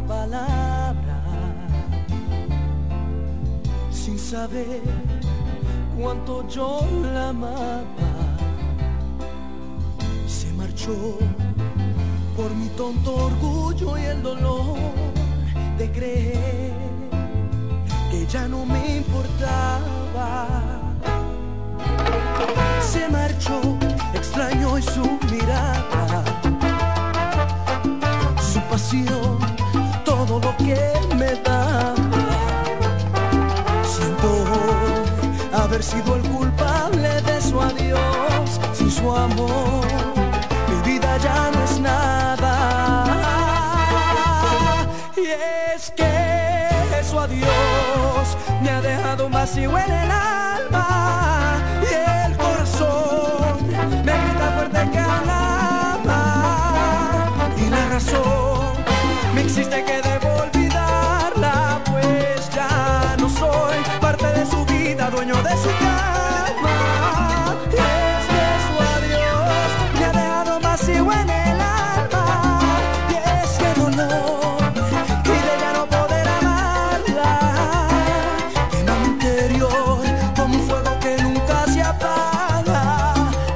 palabra sin saber cuánto yo la amaba. Se marchó por mi tonto orgullo y el dolor de creer que ya no me importaba. Se marchó, extraño y su mirada, su pasión nadie me da. Si por haber sido el culpable de su adiós, sin su amor, mi vida ya no es nada. Y es que su adiós me ha dejado un vacío en el alma y el corazón me grita fuerte que alaba y la razón me existe que de De su calma, este su adiós me ha dejado vacío en el alma, y es que no no, y de ya no poder amarla, quien no interior, como un fuego que nunca se apaga,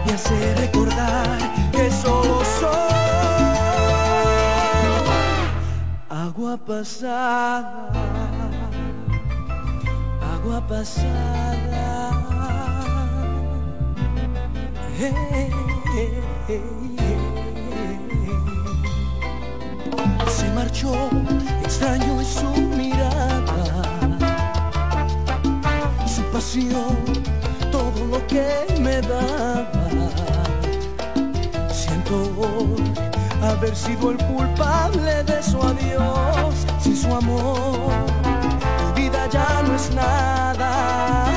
me hace recordar que solo soy. Agua pasada pasada. Se marchó, extraño es su mirada, su pasión, todo lo que me daba. Siento hoy haber sido el culpable de su adiós, sin su amor ya no es nada.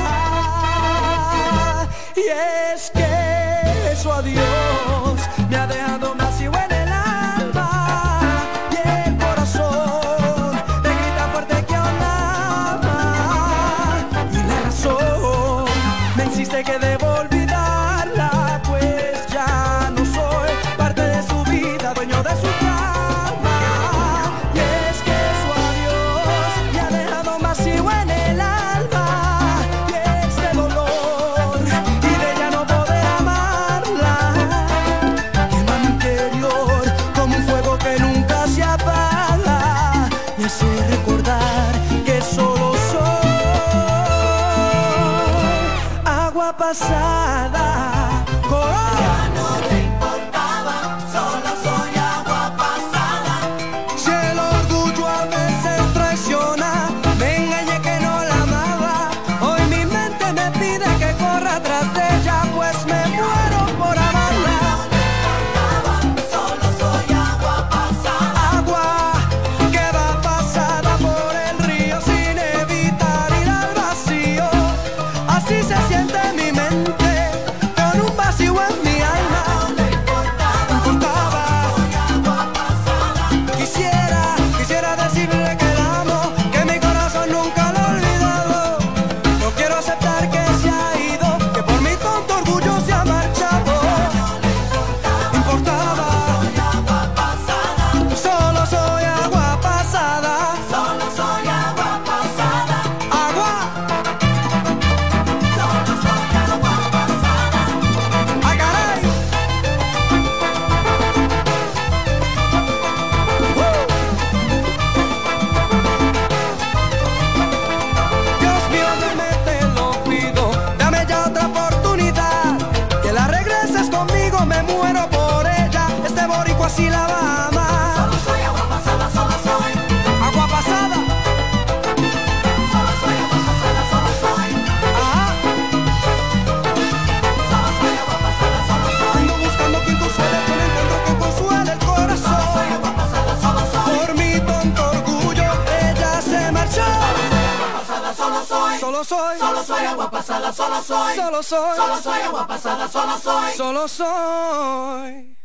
solo soy. Solo soy agua pasada, solo soy. Solo soy.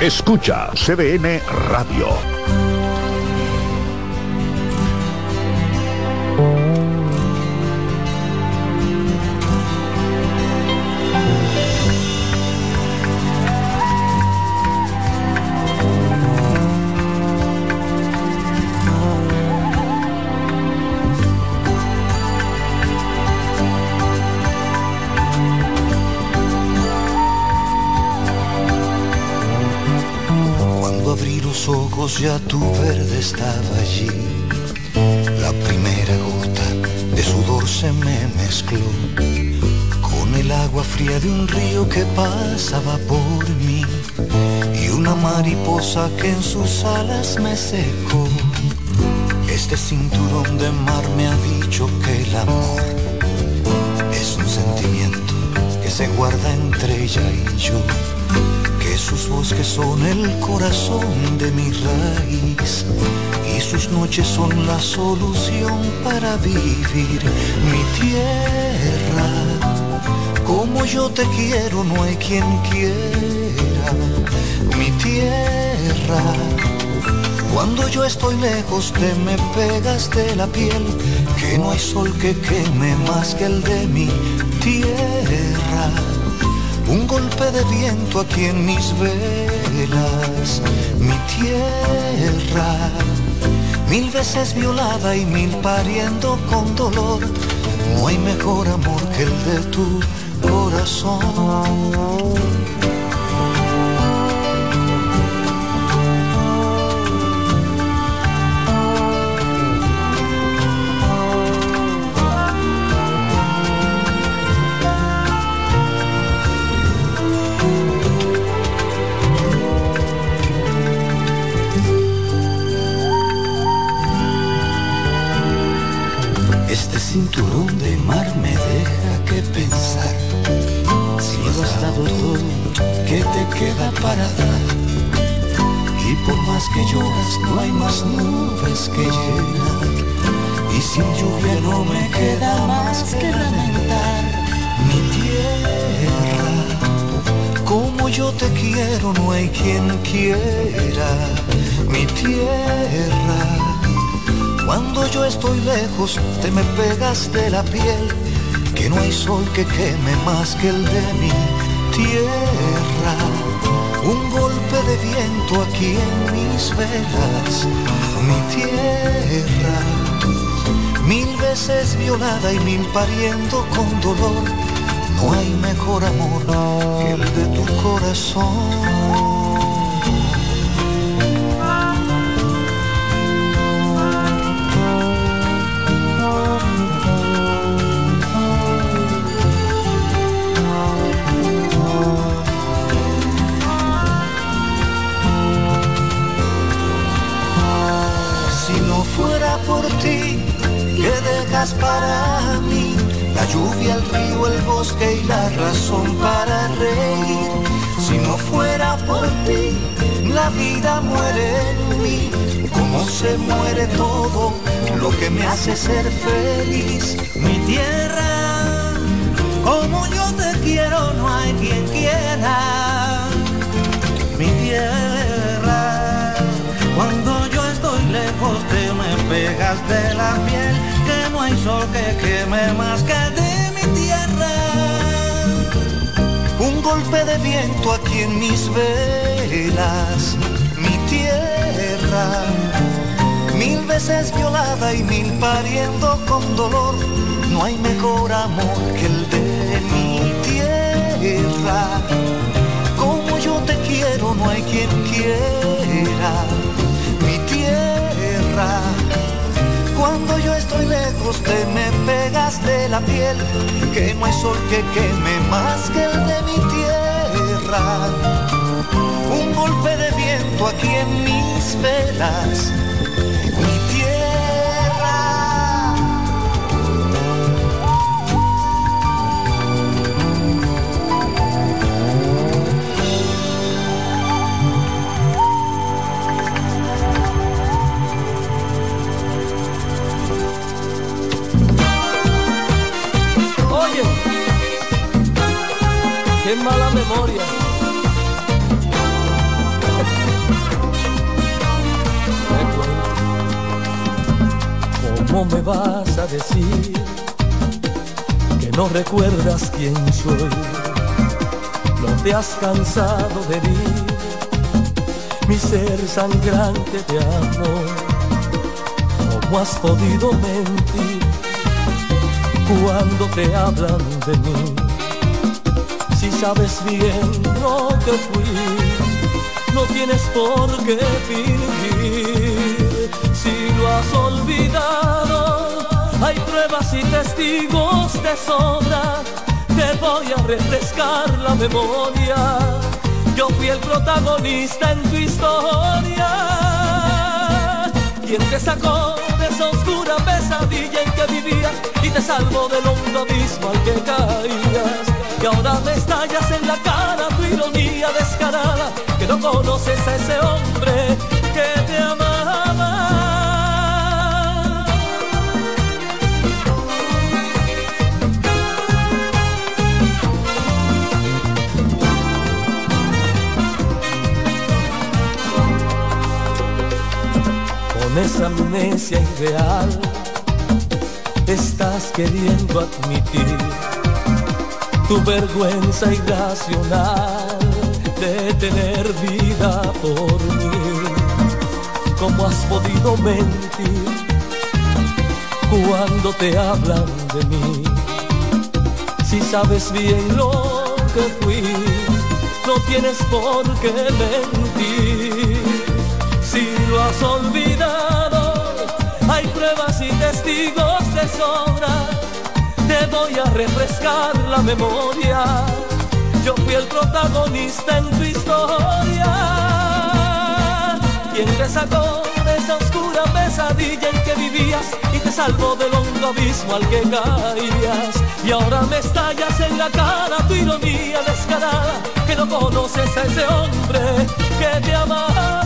Escucha CDN Radio. Ya tu verde estaba allí. La primera gota de sudor se me mezcló con el agua fría de un río que pasaba por mí y una mariposa que en sus alas me secó. Este cinturón de mar me ha dicho que el amor es un sentimiento que se guarda entre ella y yo sus bosques son el corazón de mi raíz y sus noches son la solución para vivir mi tierra. Como yo te quiero, no hay quien quiera mi tierra. Cuando yo estoy lejos te me pegas de la piel, que no hay sol que queme más que el de mi tierra un golpe de viento aquí en mis velas, mi tierra, mil veces violada y mil pariendo con dolor. No hay mejor amor que el de tu corazón. Y por más que lloras, no hay más nubes que llenar. Y sin lluvia no me queda más que lamentar. Mi tierra, como yo te quiero, no hay quien quiera. Mi tierra cuando yo estoy lejos te me pegas de la piel, que no hay sol que queme más que el de mi tierra. Un golpe de viento aquí en mis velas, mi tierra. Mil veces violada y mil pariendo con dolor, no hay mejor amor que el de tu corazón. Para mí, la lluvia, el río, el bosque y la razón para reír. Si no fuera por ti, la vida muere en mí, como se muere todo lo que me hace ser feliz. Mi tierra, como yo te quiero, no hay quien quiera. Mi tierra, me pegas de la piel no hay sol que queme más que de mi tierra. Un golpe de viento aquí en mis velas, mi tierra. Mil veces violada y mil pariendo con dolor, no hay mejor amor que el de mi tierra. Como yo te quiero, no hay quien quiera cuando yo estoy lejos te me pegas de la piel, que no hay sol que queme más que el de mi tierra. Un golpe de viento aquí en mis velas qué mala memoria. ¿Cómo me vas a decir que no recuerdas quién soy? No te has cansado de herir mi ser sangrante de amor. ¿Cómo has podido mentir cuando te hablan de mí? Sabes bien lo que fui, no tienes por qué fingir. Si lo has olvidado, hay pruebas y testigos de sobra. Te voy a refrescar la memoria. Yo fui el protagonista en tu historia. Quien te sacó de esa oscura pesadilla en que vivías y te salvó del hondo abismo al que caías. Y ahora me estallas en la cara tu ironía descarada, que no conoces a ese hombre que te amaba. Con esa amnesia ideal, estás queriendo admitir tu vergüenza irracional de tener vida por mí. ¿Cómo has podido mentir cuando te hablan de mí? Si sabes bien lo que fui, no tienes por qué mentir. Si lo has olvidado, hay pruebas y testigos de te voy a refrescar la memoria. Yo fui el protagonista en tu historia. Quien te sacó de esa oscura pesadilla en que vivías y te salvó del hondo abismo al que caías. Y ahora me estallas en la cara tu ironía descarada, que no conoces a ese hombre que te amaba.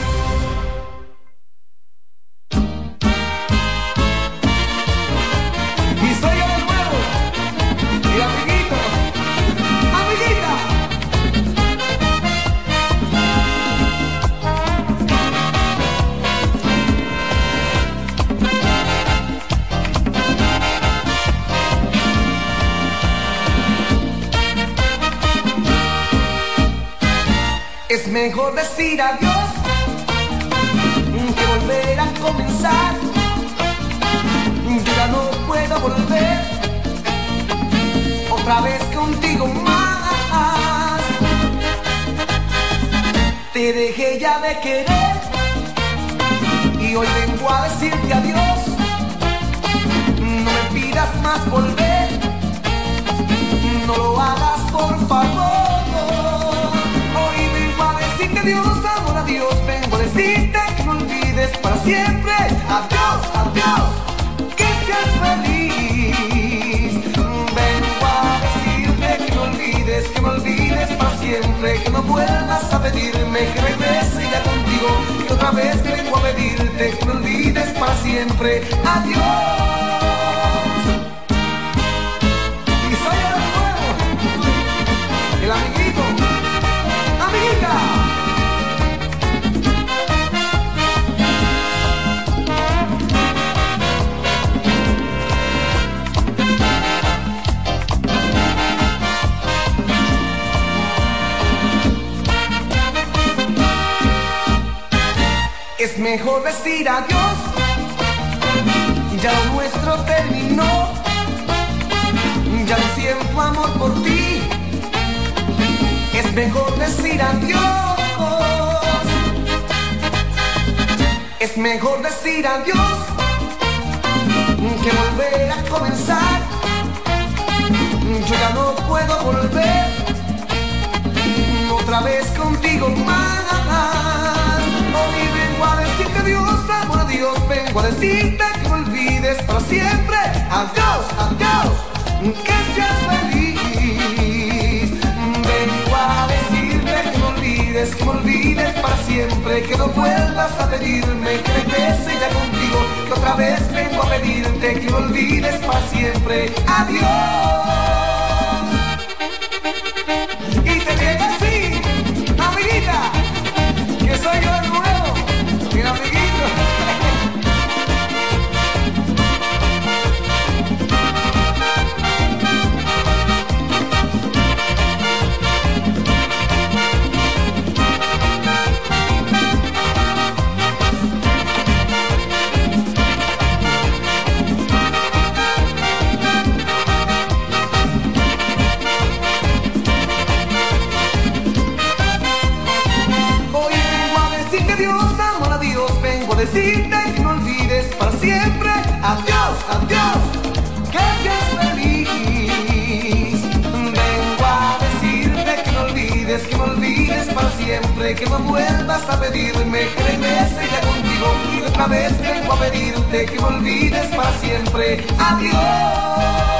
Es mejor decir adiós comenzar. Yo ya no puedo volver otra vez contigo más. Te dejé ya de querer y hoy vengo a decirte adiós. No me pidas más volver, no lo hagas por favor. Adiós, amor, adiós. Vengo a decirte que no olvides para siempre. Adiós, adiós, que seas feliz. Vengo a decirte que no olvides, que no olvides para siempre. Que no vuelvas a pedirme que regrese ya contigo. Que otra vez vengo a pedirte que no olvides para siempre. Adiós. Mejor decir adiós, ya lo nuestro terminó, ya no siento amor por ti, es mejor decir adiós, es mejor decir adiós, que volver a comenzar, yo ya no puedo volver, otra vez contigo más. Hoy vengo a amor, adiós. Vengo a decirte que no olvides para siempre. Adiós, adiós, que seas feliz. Vengo a decirte que no olvides, que no olvides para siempre. Que no vuelvas a pedirme que regrese ya contigo. Que otra vez vengo a pedirte que no olvides para siempre. Adiós. Que no vuelvas a pedirme que ya contigo. Y otra vez vengo a pedirte que no olvides para siempre. Adiós.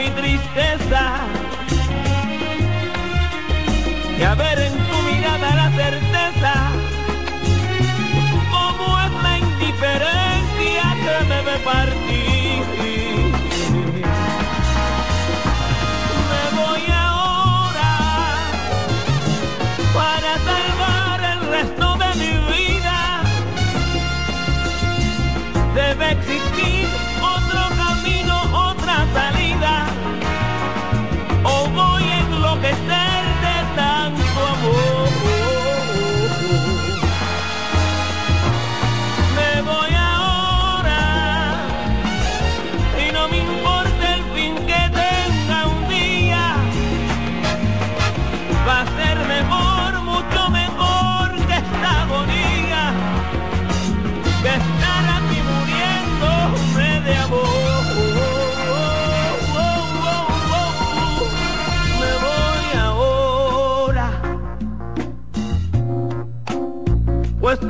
Mi tristeza. Y a ver en tu mirada la certeza. Cómo es la indiferencia que me ve partir.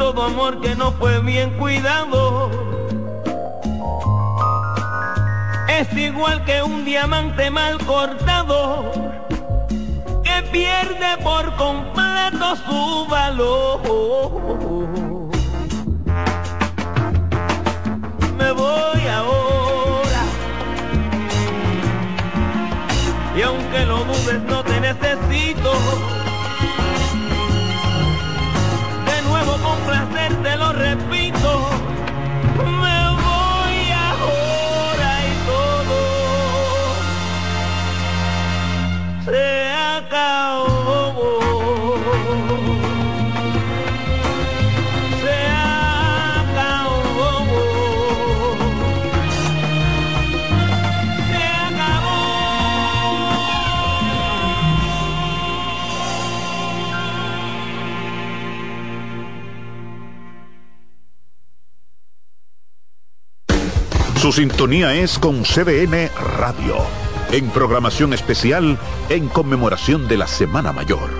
Todo amor que no fue bien cuidado es igual que un diamante mal cortado que pierde por completo su valor. Me voy ahora y aunque lo dudes no te necesito. Su sintonía es con CBN Radio, en programación especial en conmemoración de la Semana Mayor.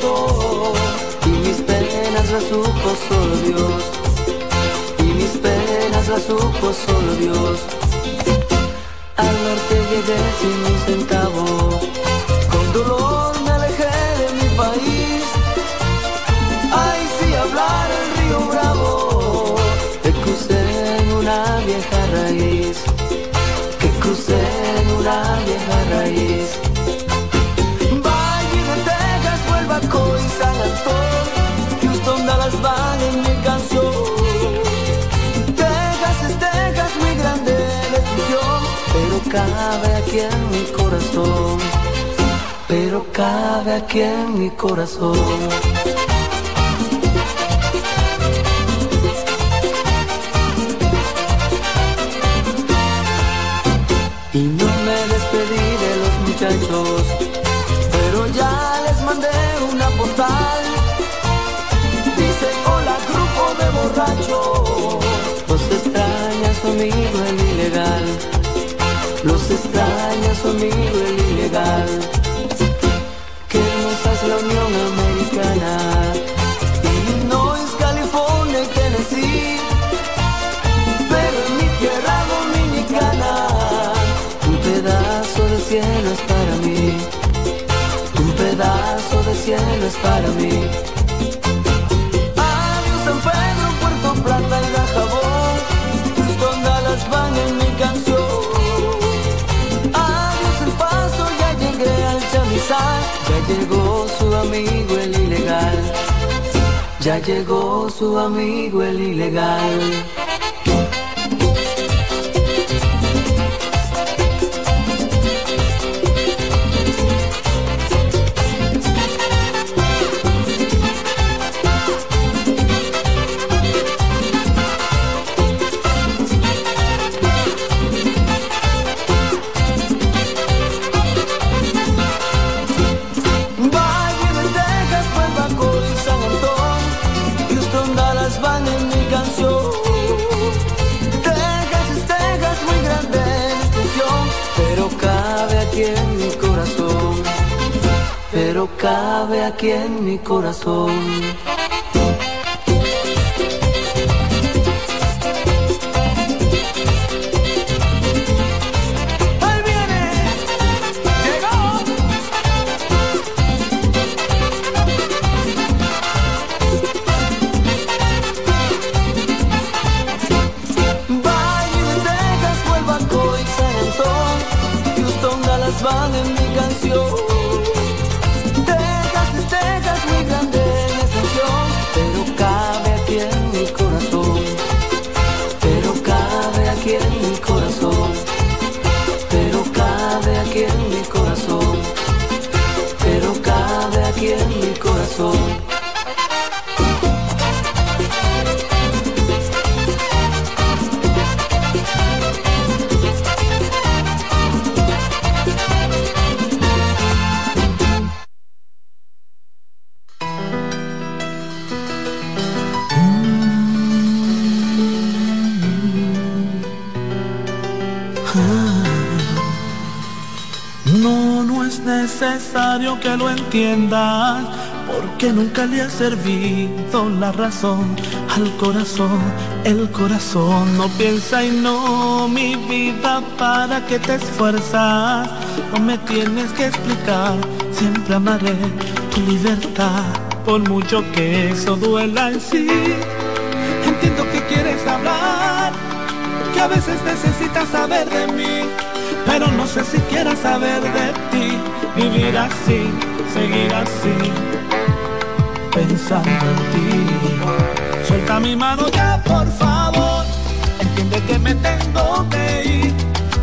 y mis penas las supo solo Dios. Y mis penas las supo solo Dios. Al norte llegué sin un centavo. Con dolor me alejé de mi país. Ay si hablar el río bravo. Te crucé en una vieja raíz. Que crucé en una vieja raíz. Cabe aquí en mi corazón, pero cabe aquí en mi corazón. Y no me despedí de los muchachos, pero ya les mandé una postal. Dice, hola grupo de borrachos, los extraña su amigo el ilegal. Los extraña su amigo el ilegal. Qué hermosa es la Unión Americana. Illinois, California y Tennessee. Pero en mi tierra dominicana, un pedazo de cielo es para mí. Un pedazo de cielo es para mí. Llegó su amigo el ilegal. Ya llegó su amigo el ilegal. Cabe aquí en mi corazón. Entiendas, porque nunca le ha servido la razón al corazón. El corazón no piensa y no, mi vida, para que te esfuerzas. No me tienes que explicar, siempre amaré tu libertad, por mucho que eso duela en sí. Entiendo que quieres hablar, que a veces necesitas saber de mí, pero no sé si quieras saber de ti, vivir así, seguir así, pensando en ti. Suelta mi mano ya, por favor, entiende que me tengo que ir,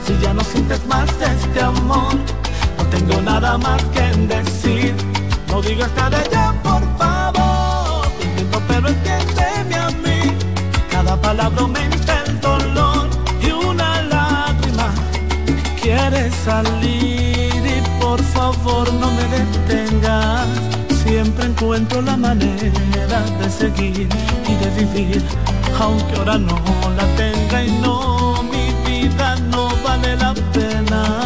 si ya no sientes más este amor, no tengo nada más que decir, no digas nada ya, por favor, te entiendo, pero entiéndeme a mí, cada palabra aumenta el dolor y una lágrima quiere salir. Y por favor no me detengas. Siempre encuentro la manera de seguir y de vivir, aunque ahora no la tenga y no, mi vida no vale la pena.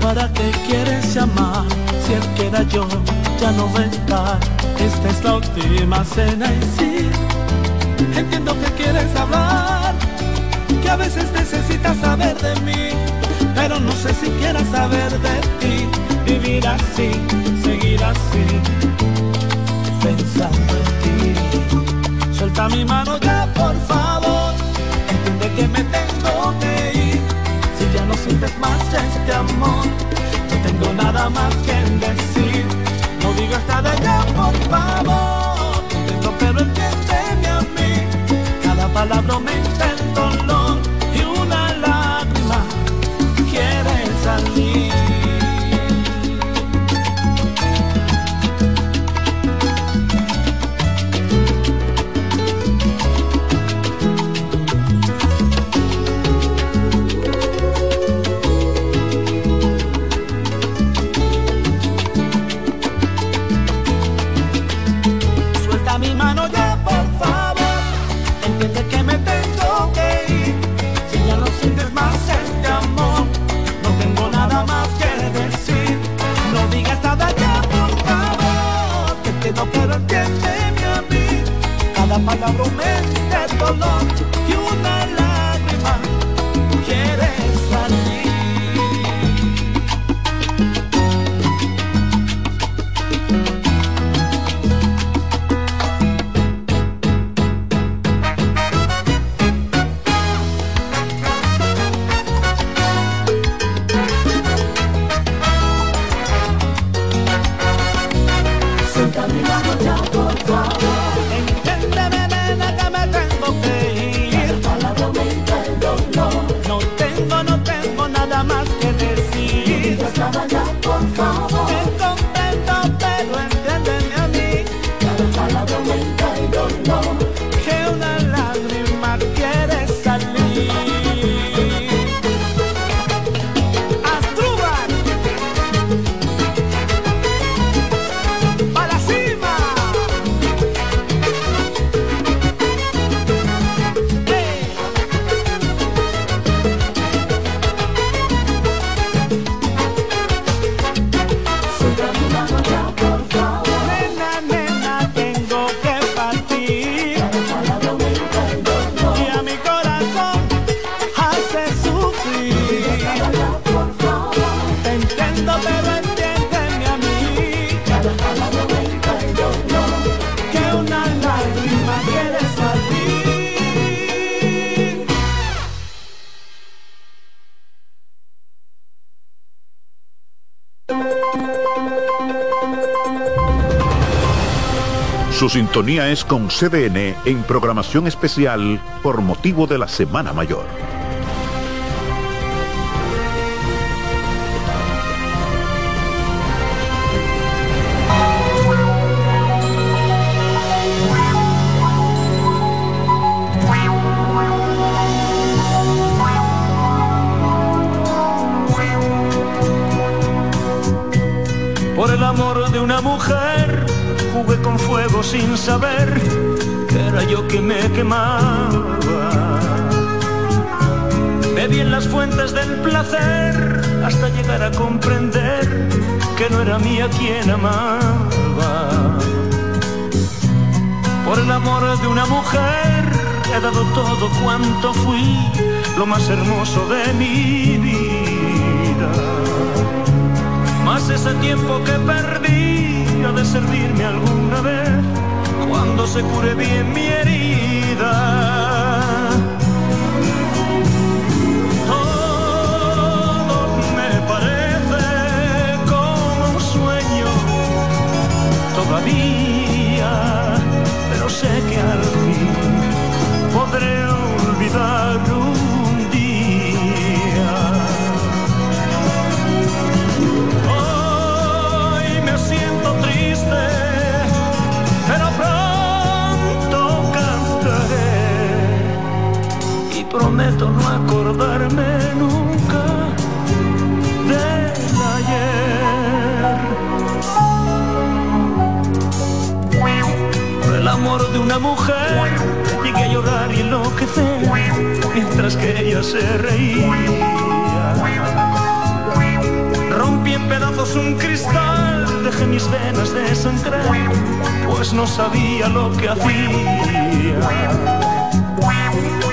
¿Para qué quieres llamar si el que era yo ya no va a estar? Esta es la última cena y sí, entiendo que quieres hablar que a veces necesitas saber de mí, pero no sé si quieras saber de ti, vivir así, seguir así, pensando en ti. Suelta mi mano ya, por favor, entiende que me tengo que ir, si ya no sientes más este amor, no tengo nada más que decir, no digas nada ya, por favor, entiendo pero entiéndeme a mí, cada palabra aumenta el aumenta sintonía es con CDN en programación especial por motivo de la Semana Mayor. Saber que era yo que me quemaba. Bebí en las fuentes del placer hasta llegar a comprender que no era mía quien amaba. Por el amor de una mujer he dado todo cuanto fui, lo más hermoso de mi vida. Más ese tiempo que perdí ha de servirme alguna vez cuando se cure bien mi herida. Todo me parece como un sueño todavía, pero sé que al fin podré olvidar prometo no acordarme nunca del ayer. Por el amor de una mujer llegué a llorar y enloquecer mientras que ella se reía. Rompí en pedazos un cristal, dejé mis venas de sangrar, pues no sabía lo que hacía.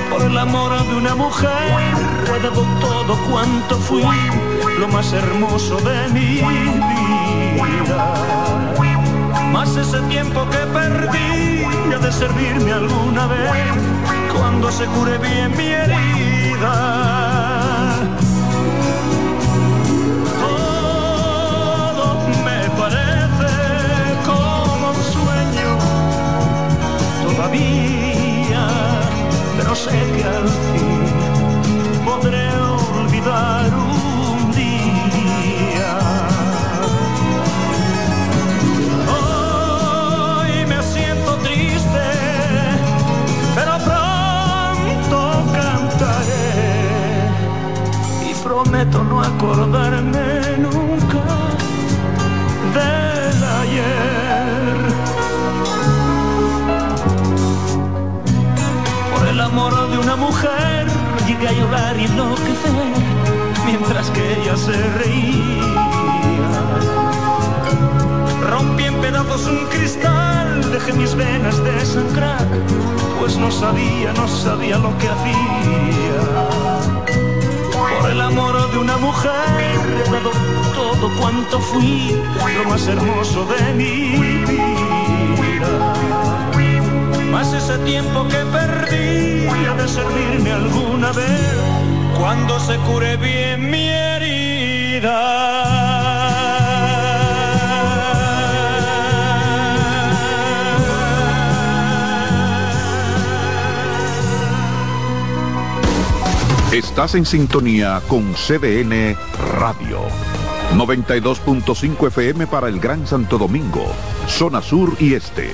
Por el amor de una mujer he dado todo cuanto fui, lo más hermoso de mi vida. Más ese tiempo que perdí ha de servirme alguna vez cuando se cure bien mi herida. Sé que al fin podré olvidar un día. Hoy me siento triste, pero pronto cantaré y prometo no acordarme llegué a llorar y enloquecer mientras que ella se reía. Rompí en pedazos un cristal, dejé mis venas de sangrar, pues no sabía, no sabía lo que hacía. Por el amor de una mujer he dado todo cuanto fui, lo más hermoso de vida. Más ese tiempo que perdí ha de servirme alguna vez cuando se cure bien mi Estás en sintonía con CDN Radio. 92.5 FM para el Gran Santo Domingo, zona sur y este.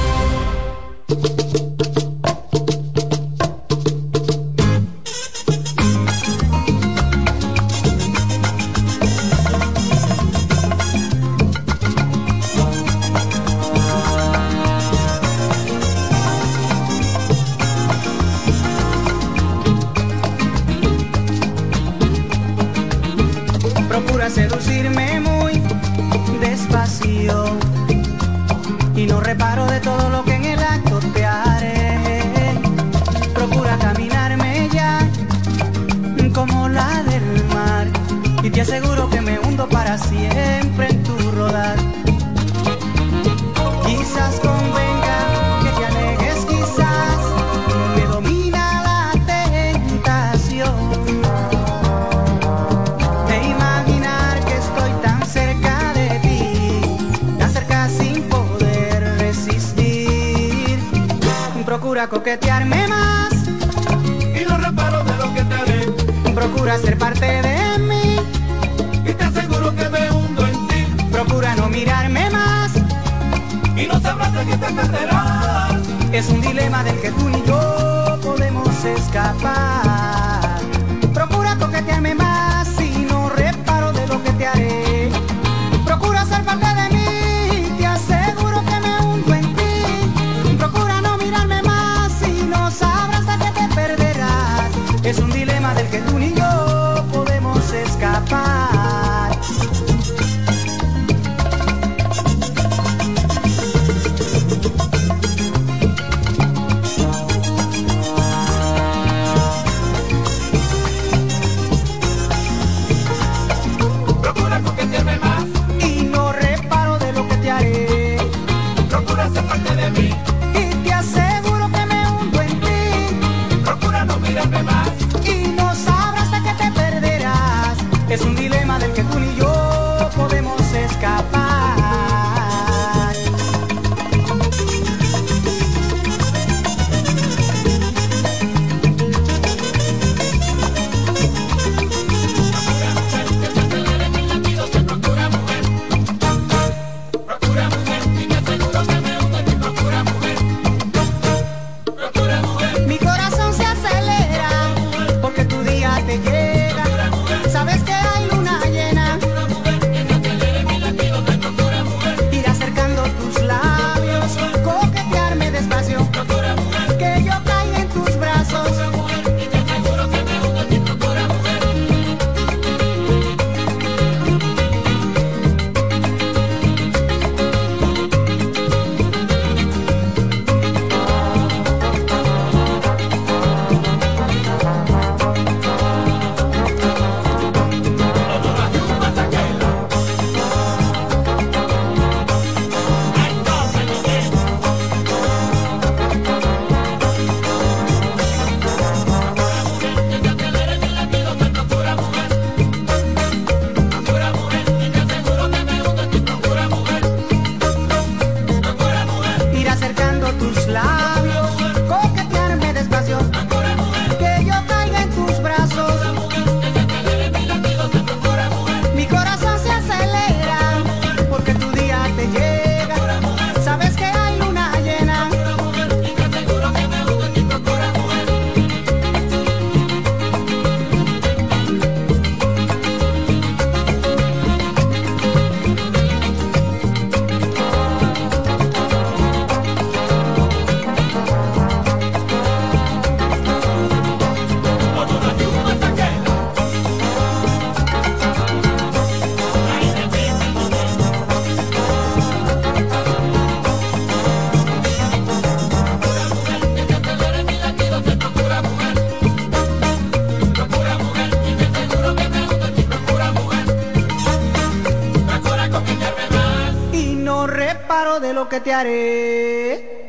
que te haré.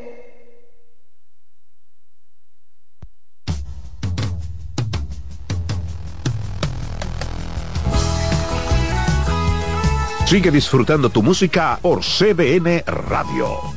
Sigue disfrutando tu música por CBN Radio.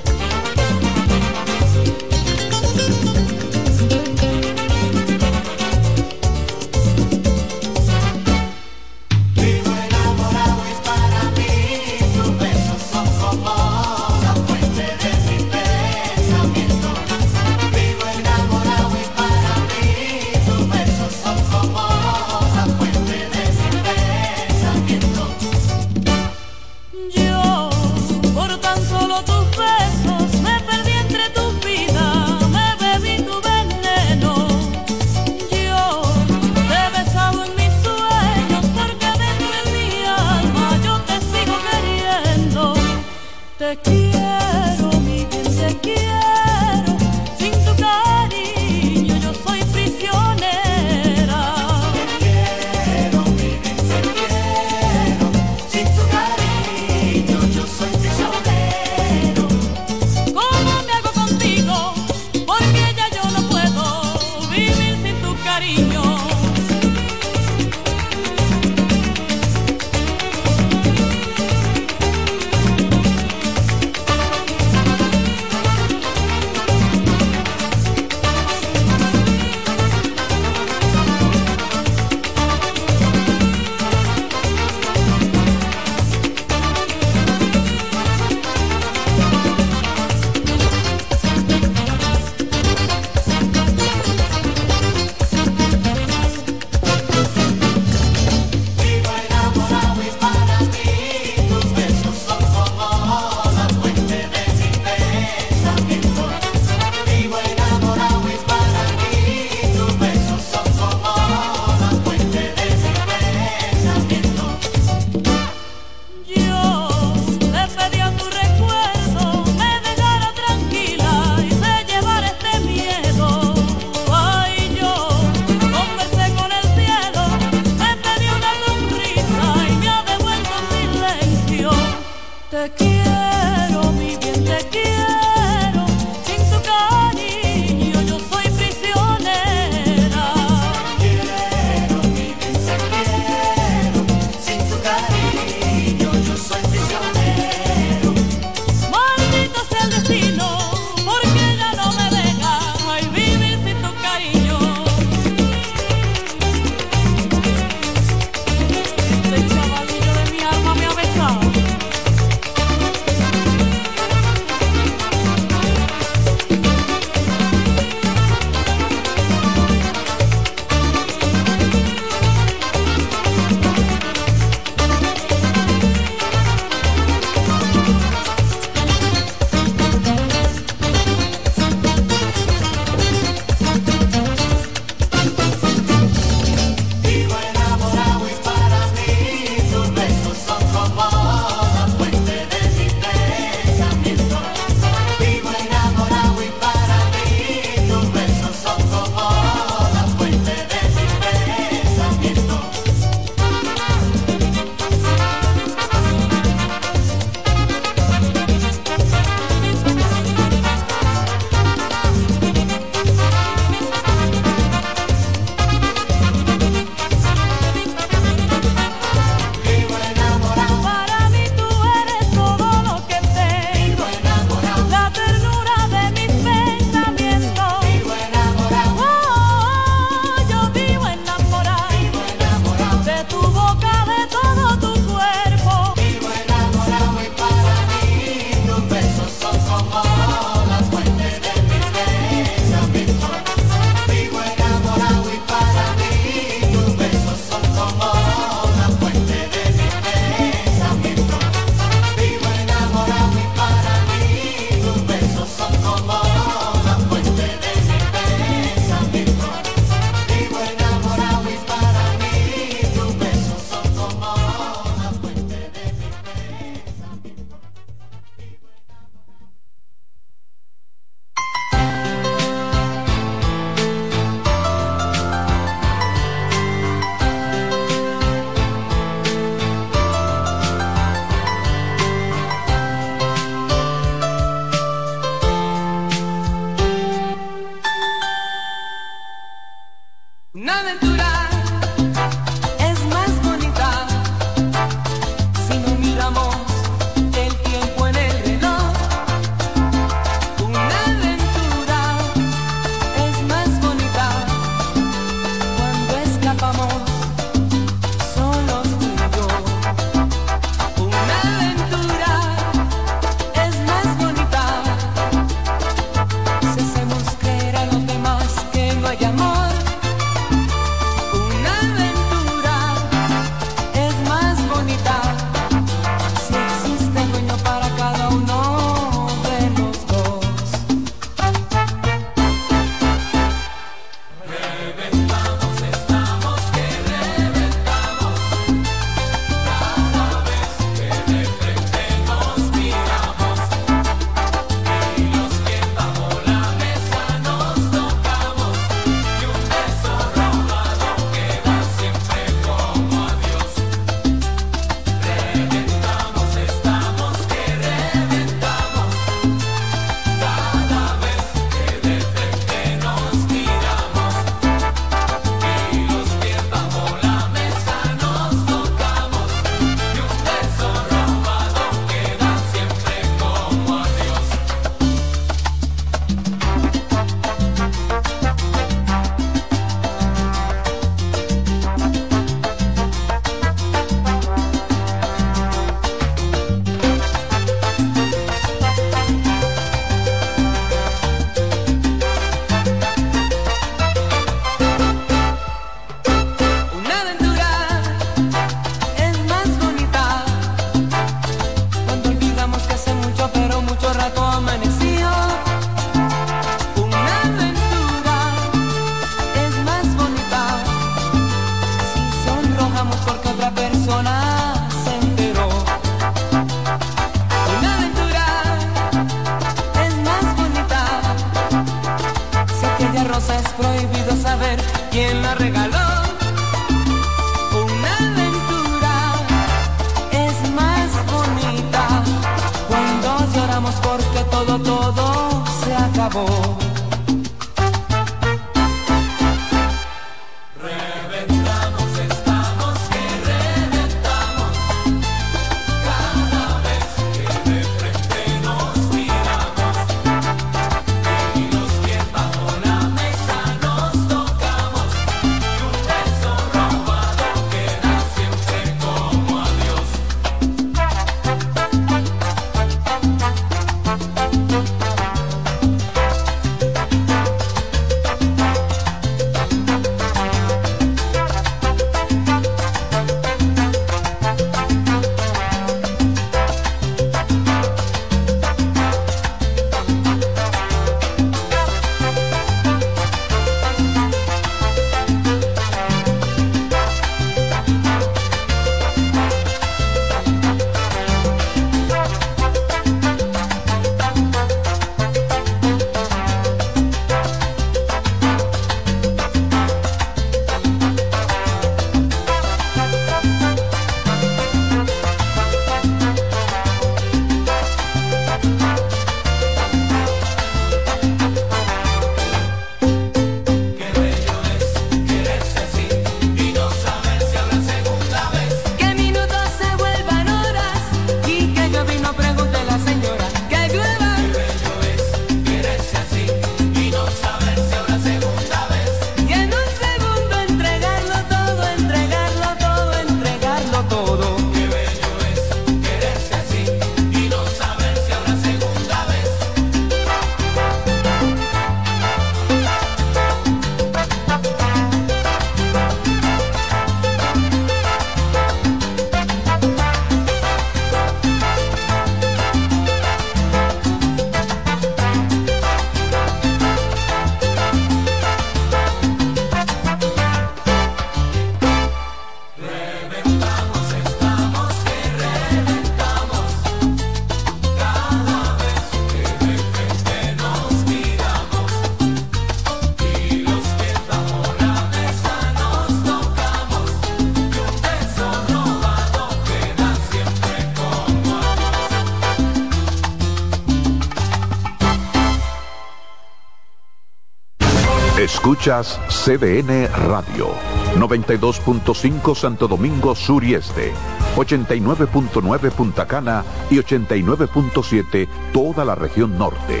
Escuchas CDN Radio, 92.5 Santo Domingo Sur y Este, 89.9 Punta Cana y 89.7 toda la región norte.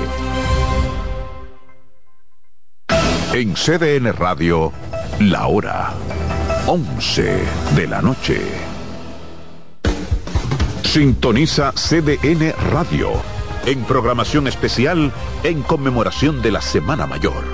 En CDN Radio, la hora 11 de la noche. Sintoniza CDN Radio en programación especial en conmemoración de la Semana Mayor.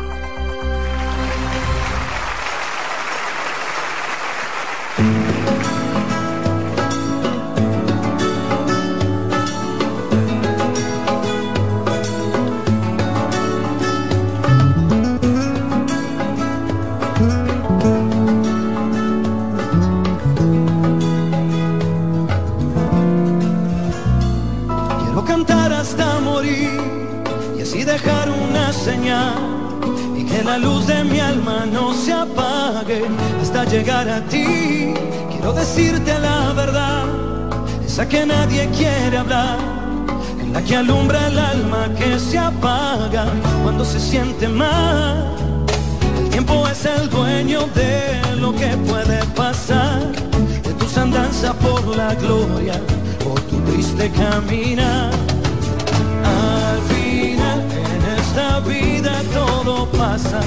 Alumbra el alma que se apaga cuando se siente mal. El tiempo es el dueño de lo que puede pasar, de tus andanzas por la gloria o tu triste caminar. Al final en esta vida todo pasa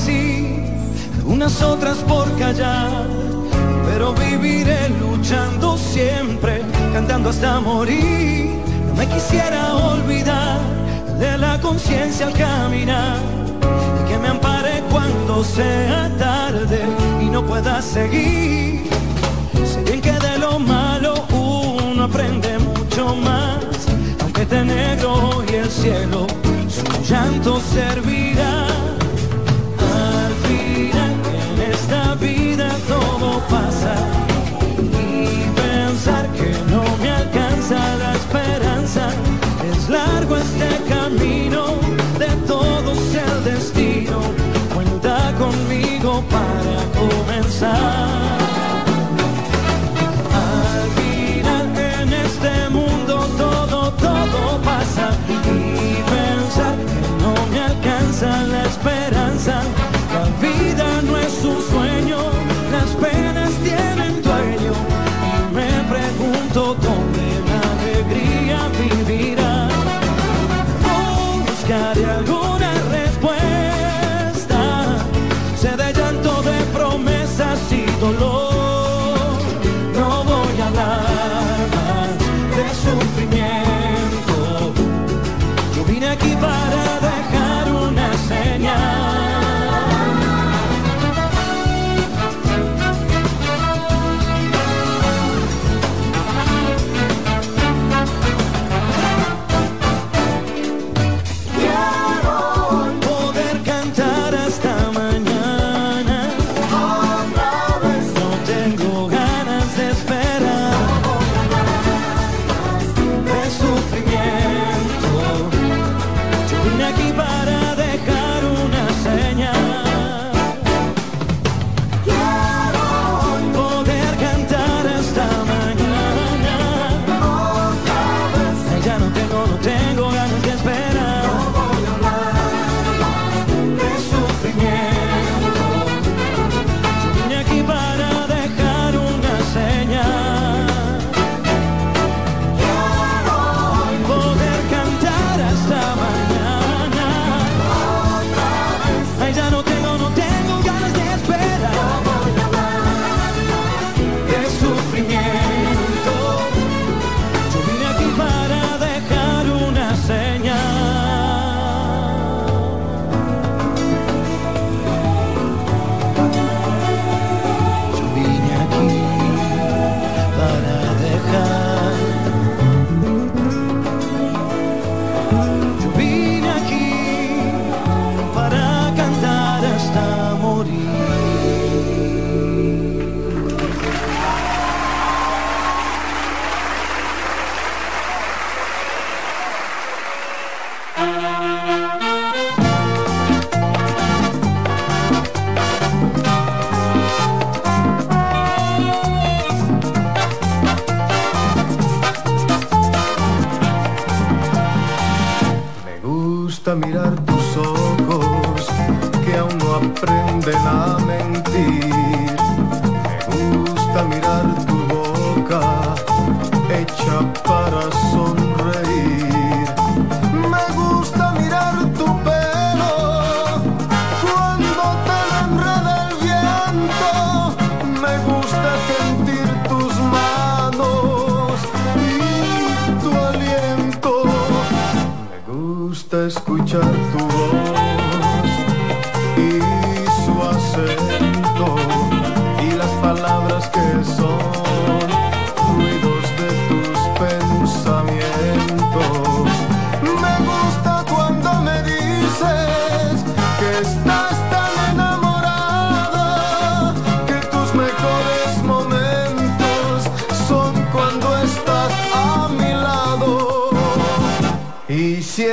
decir, unas otras por callar, pero viviré luchando siempre, cantando hasta morir. No me quisiera olvidar de la conciencia al caminar, y que me ampare cuando sea tarde y no pueda seguir. Sé bien que de lo malo uno aprende mucho más, aunque esté negro y el cielo su llanto servirá. pasa y pensar que no me alcanza la esperanza. Es largo este camino, de todos el destino. Cuenta conmigo para comenzar. Al final en este mundo todo, todo pasa y pensar que no me alcanza la esperanza. La vida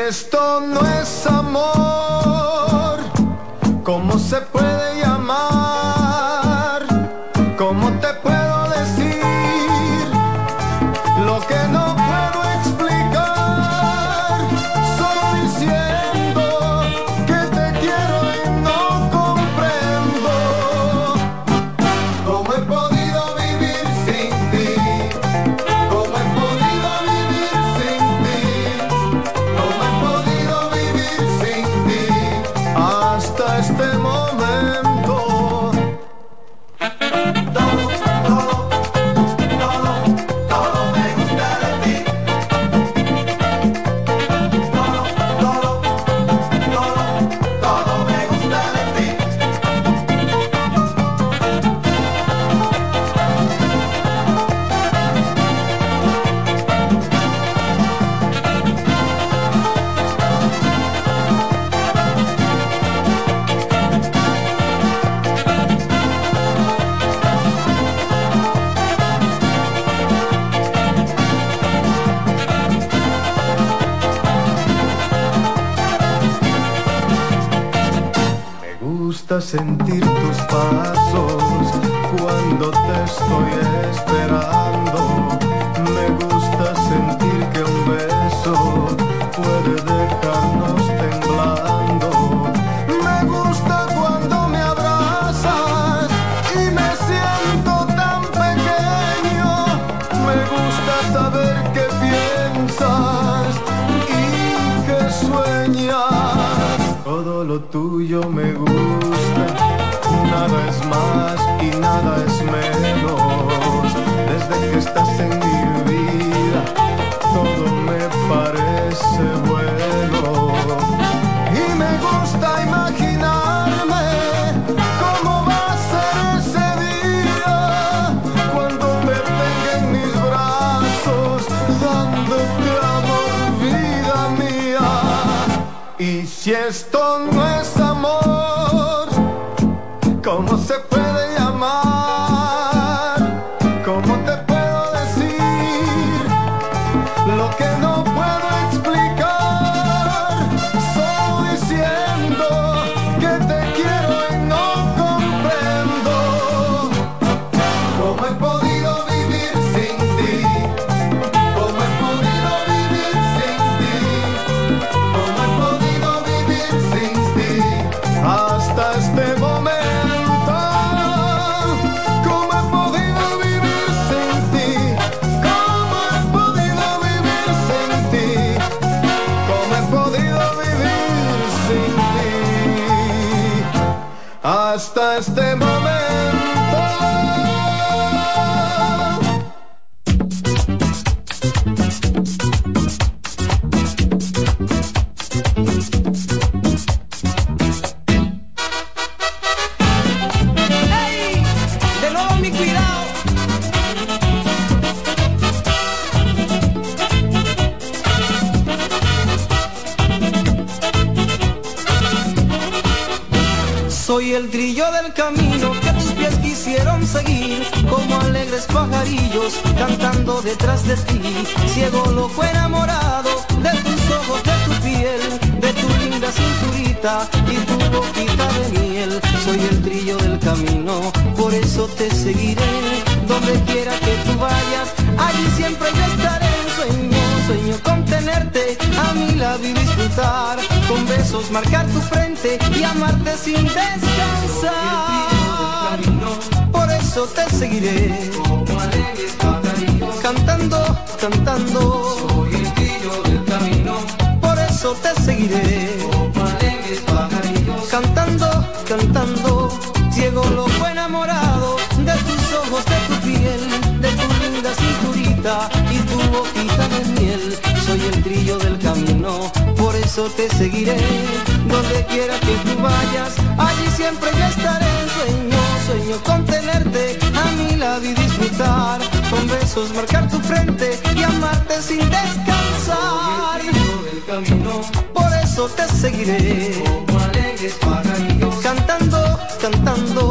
esto no es amor, por eso te seguiré. Donde quiera que tú vayas, allí siempre yo estaré. Sueño, sueño con tenerte a mi lado y disfrutar. Con besos marcar tu frente y amarte sin descansar. Por eso te seguiré. Cantando, cantando. Soy el trillo del camino. Por eso te seguiré. Cantando, cantando. Ciego, enamorado de tus ojos, de tu piel, de tu linda cinturita y tu boquita de miel. Soy el trillo del camino, por eso te seguiré. Donde quiera que tú vayas, allí siempre yo estaré. Sueño, sueño con tenerte a mi lado y disfrutar. Con besos marcar tu frente y amarte sin descansar. Por eso te seguiré. Cantando, cantando.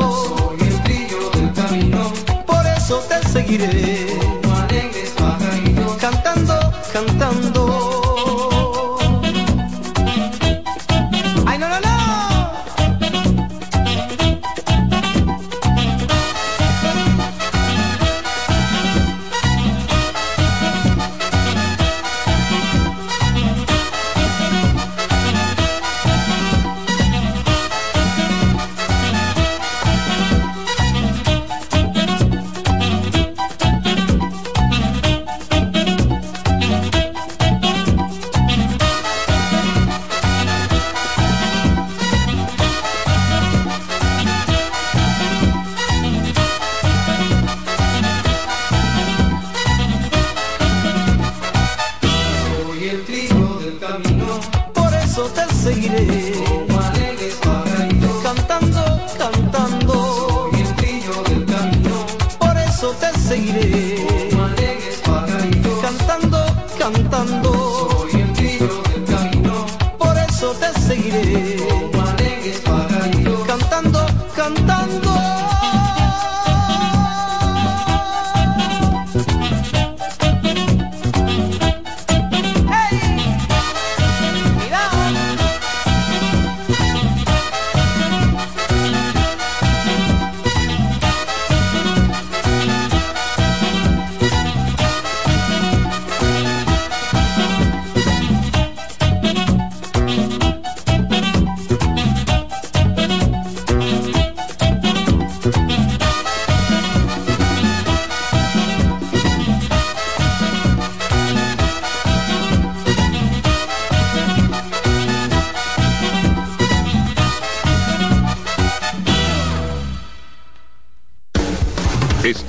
Soy el trillo del camino. Por eso te seguiré. Cantando, cantando.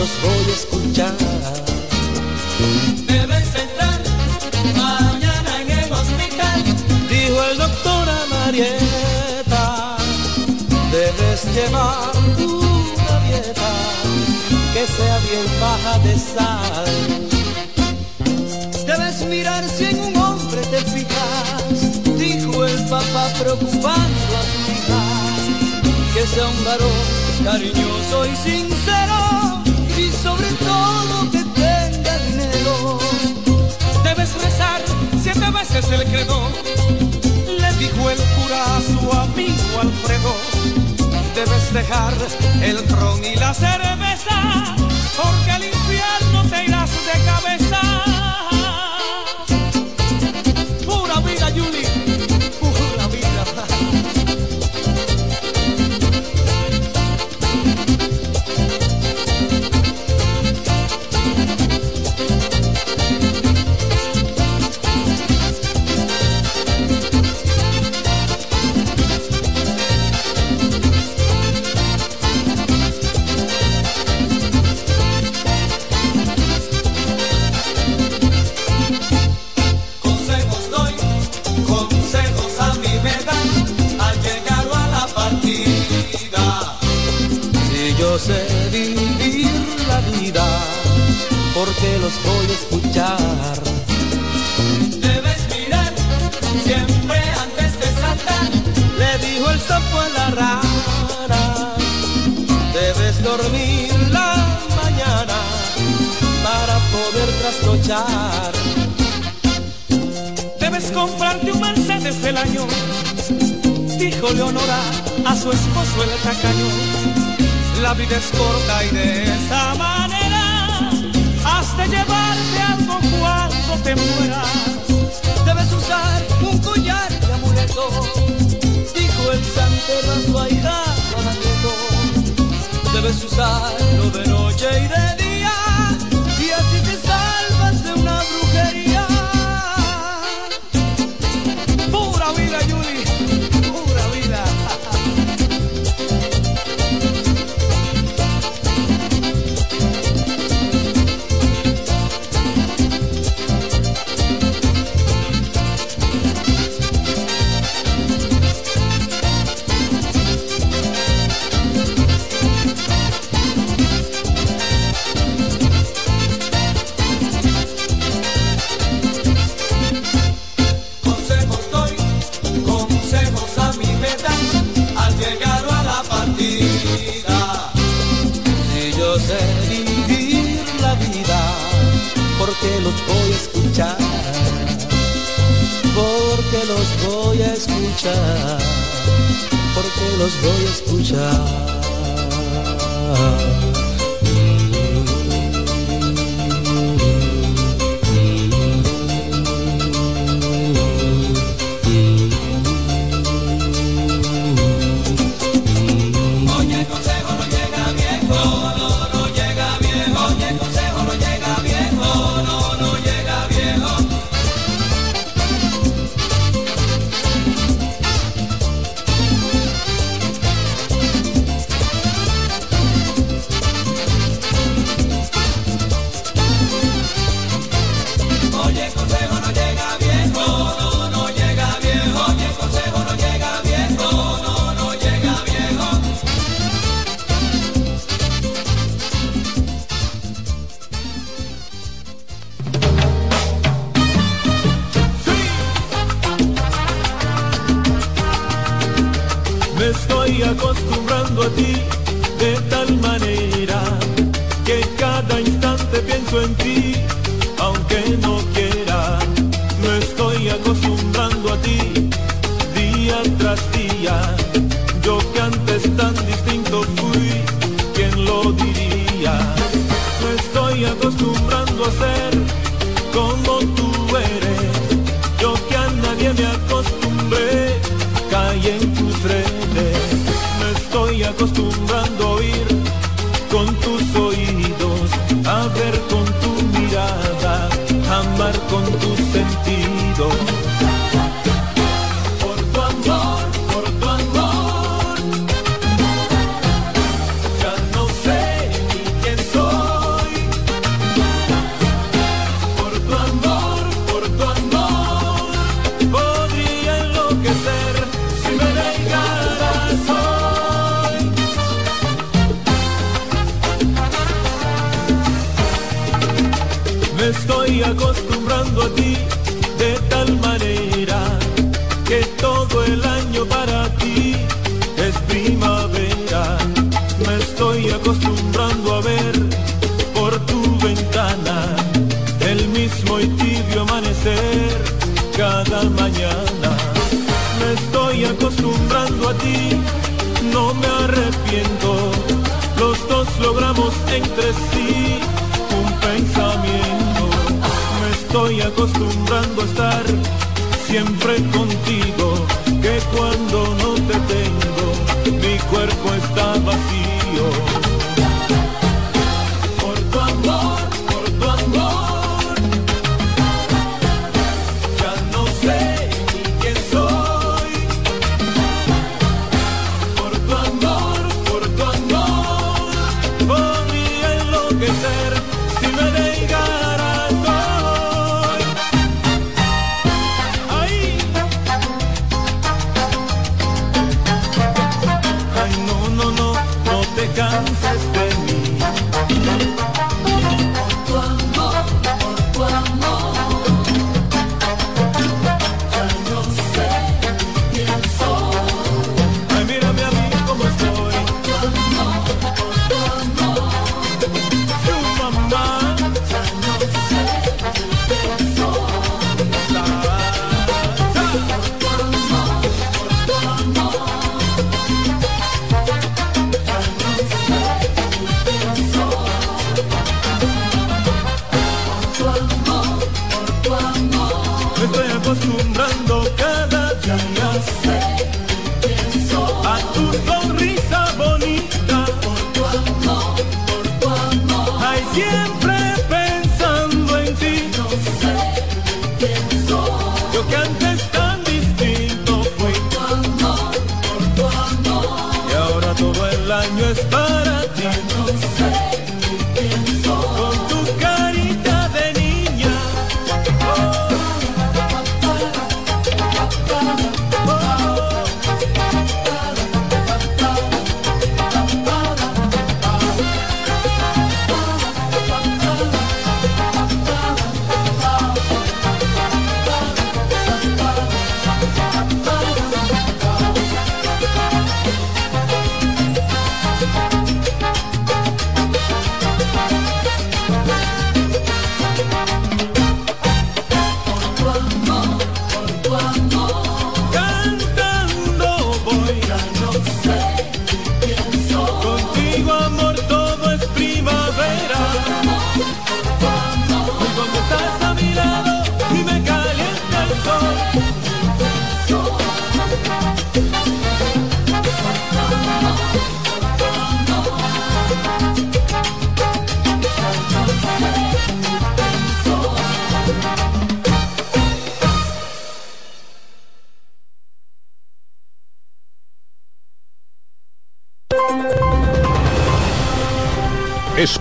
Los voy a escuchar. Debes entrar mañana en el hospital, Dijo el doctor a Marieta, debes llevar una dieta que sea bien baja de sal. Debes mirar si en un hombre te fijas, dijo el papá preocupando a su hija, que sea un varón cariñoso y sincero debes rezar siete veces el credo. Le dijo el cura a su amigo Alfredo, debes dejar el ron y la cerveza, porque al infierno te irás de cabeza. Su esposo el tacaño. La vida es corta y de esa manera has de llevarte algo cuando te mueras. Debes usar un collar de amuleto, dijo el ahijado Anacleto. Debes usarlo de noche y de día, escuchar.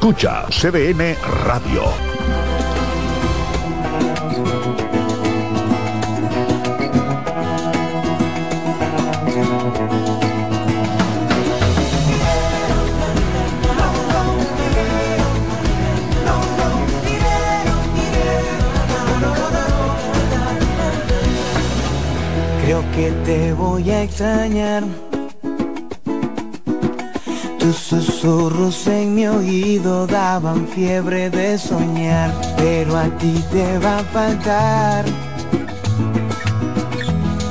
Escucha CDN Radio. Creo que te voy a extrañar susurros en mi oído daban fiebre de soñar, pero a ti te va a faltar.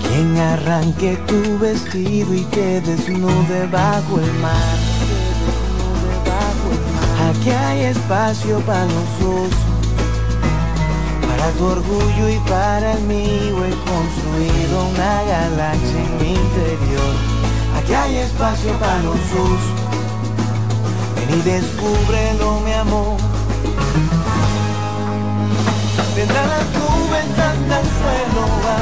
Quien arranque tu vestido y te desnude bajo el mar. Aquí hay espacio para los dos, para tu orgullo y para el mío. He construido una galaxia en mi interior. Aquí hay espacio para los dos. Y descúbrelo, mi amor. Vendrán las nubes hasta el suelo a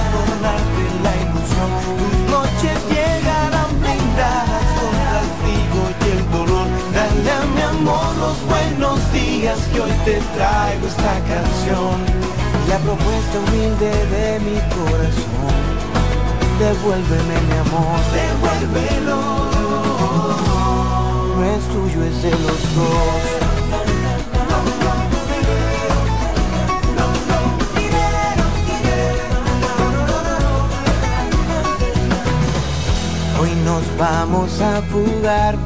la ilusión. Tus noches llegarán blindadas contra el frío y el dolor. Dale a mi amor los buenos días que hoy te traigo esta canción. La propuesta humilde de mi corazón. Devuélveme mi amor, devuélvelo. No es tuyo, es de los dos. Hoy nos vamos a fugar.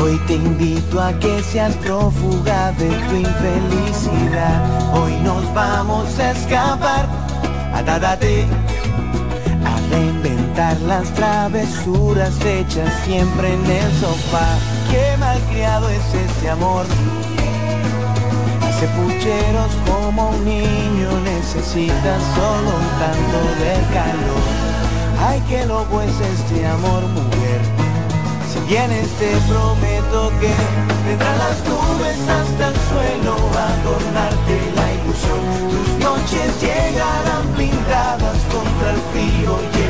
Hoy te invito a que seas prófuga de tu infelicidad. Hoy nos vamos a escapar. Atádate a reinventar las travesuras hechas siempre en el sofá. Qué malcriado es este amor. Hace pucheros como un niño necesita solo un tanto de calor. Ay, qué loco es este amor, mujer. Si vienes te prometo que vendrán las nubes hasta el suelo a adornarte la ilusión. Tus noches llegarán blindadas contra el frío.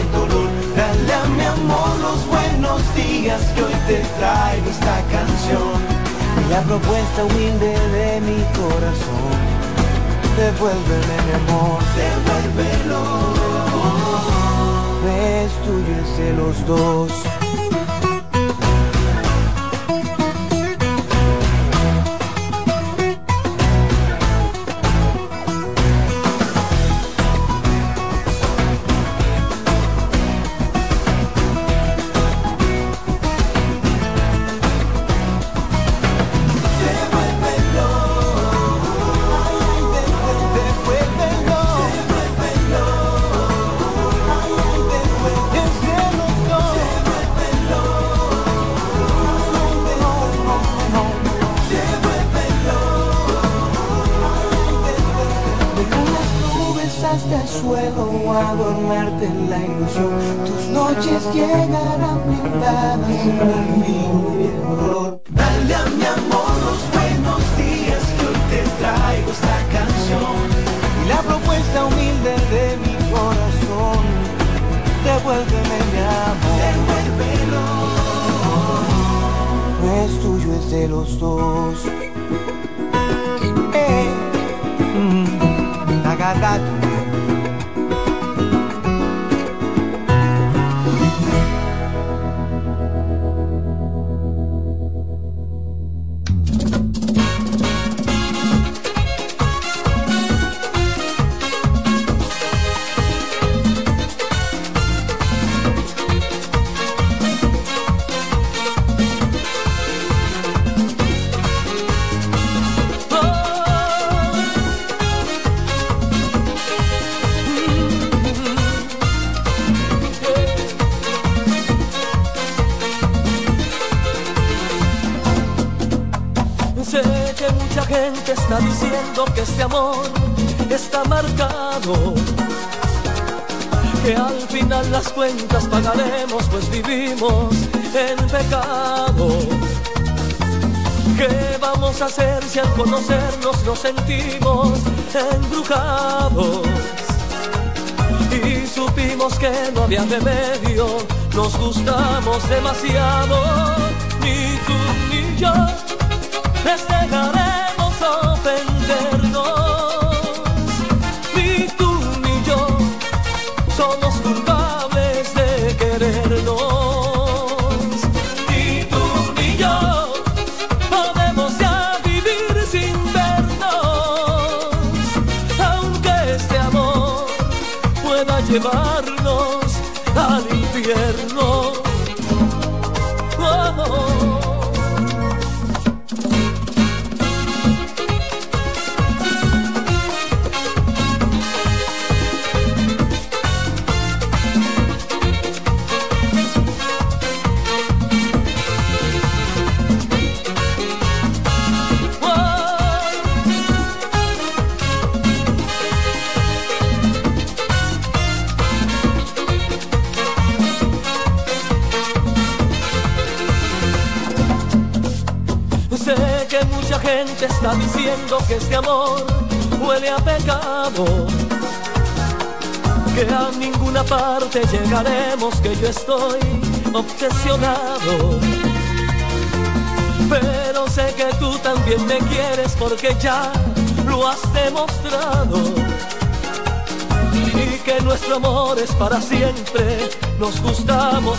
Amor los buenos días que hoy te traigo esta canción. La propuesta humilde de mi corazón. Devuélveme mi amor, devuélvelo. Es tuyo, es de los dos.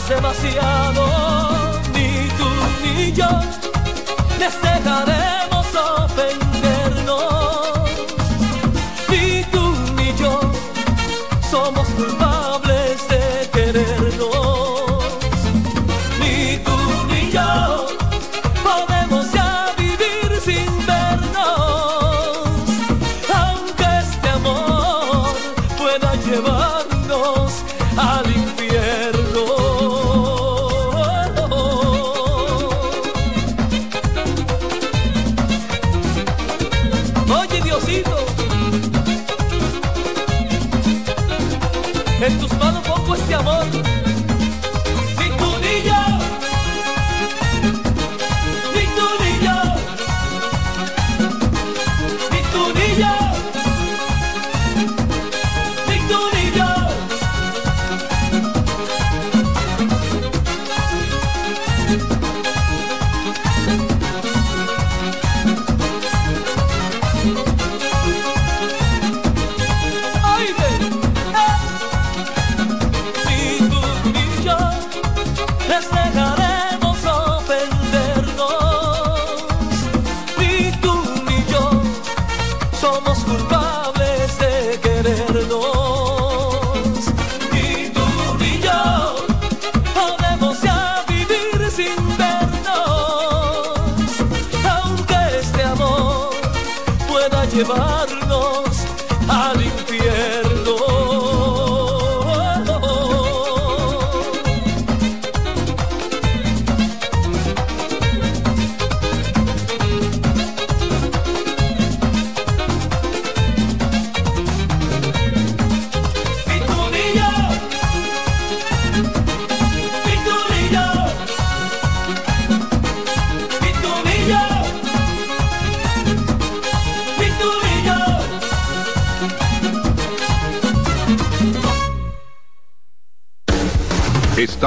Demasiado.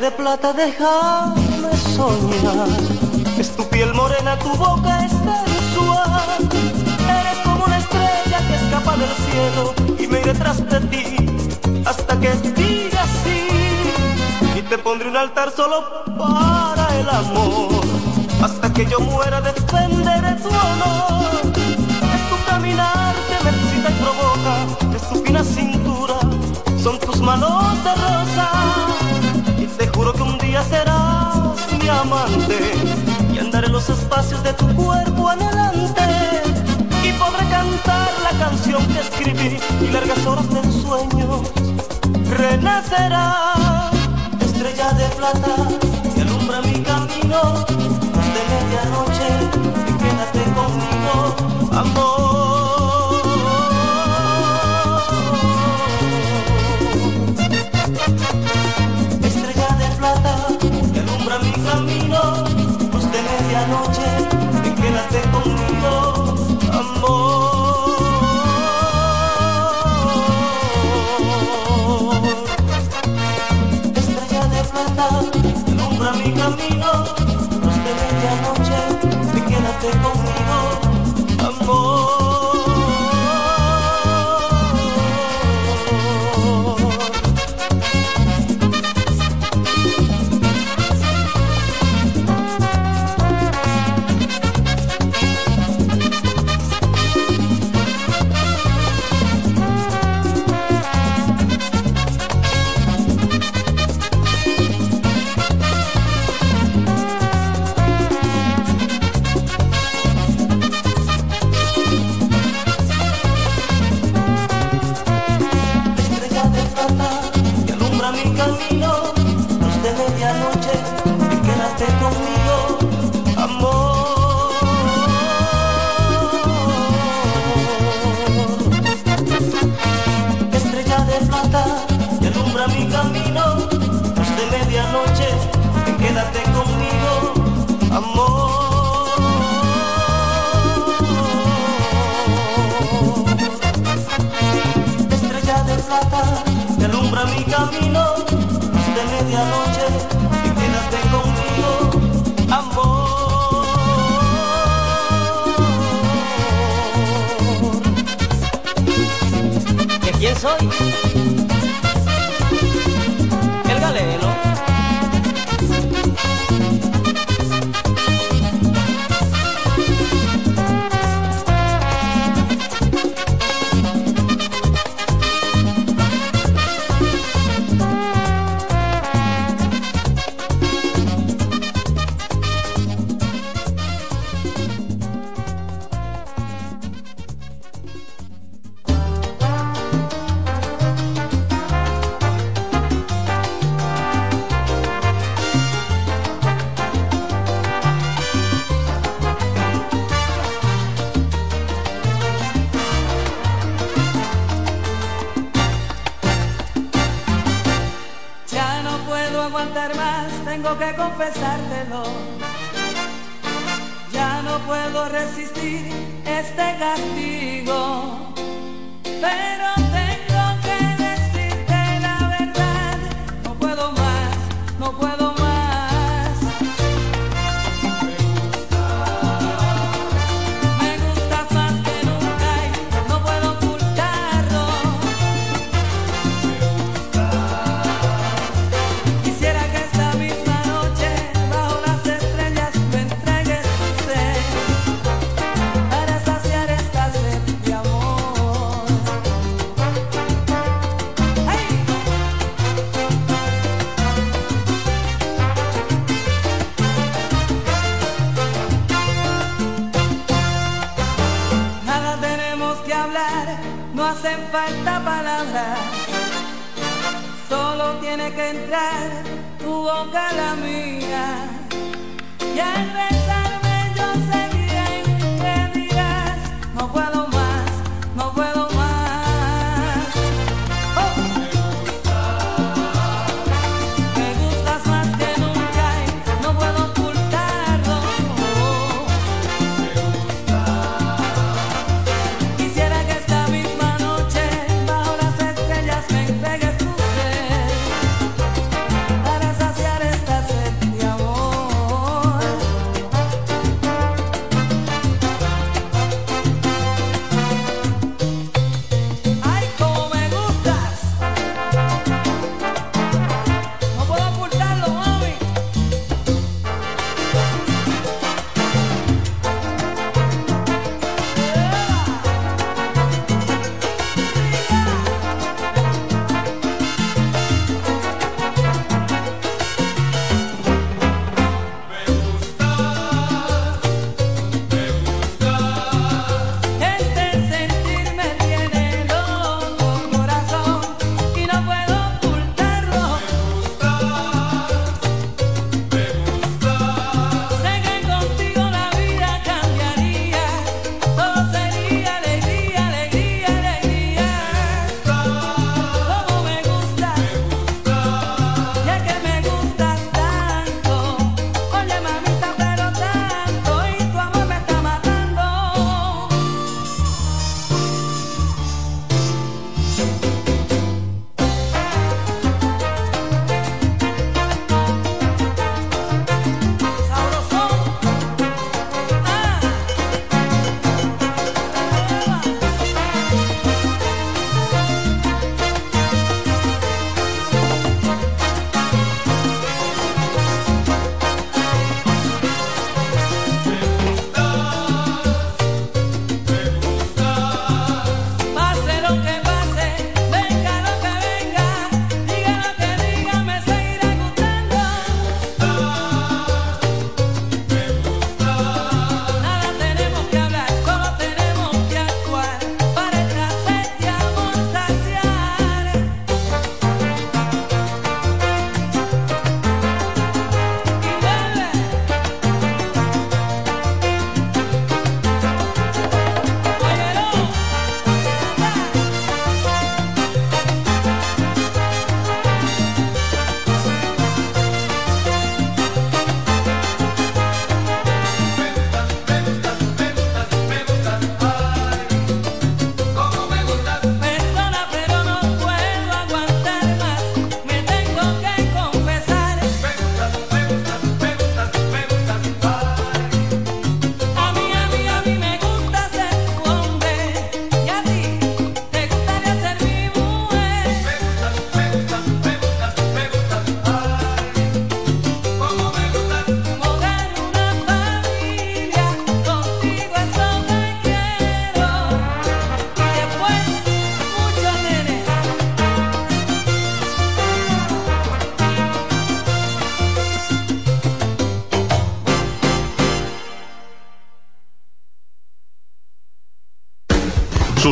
De plata, déjame soñar. Es tu piel morena, tu boca es sensual. Eres como una estrella que escapa del cielo y me iré tras de ti hasta que diga sí. Y te pondré un altar solo para el amor. Hasta que yo muera defenderé tu honor. Es tu caminar que me excita y provoca. Es tu fina cintura, son tus manos de rosa. Juro que un día serás mi amante y andaré los espacios de tu cuerpo adelante y podré cantar la canción que escribí y largas horas del sueño renacerá estrella de plata que alumbra mi camino. De medianoche quédate conmigo amor camino, luz de medianoche, y quédate conmigo, amor. Estrella de plata alumbra mi camino, luz de medianoche, y quédate conmigo,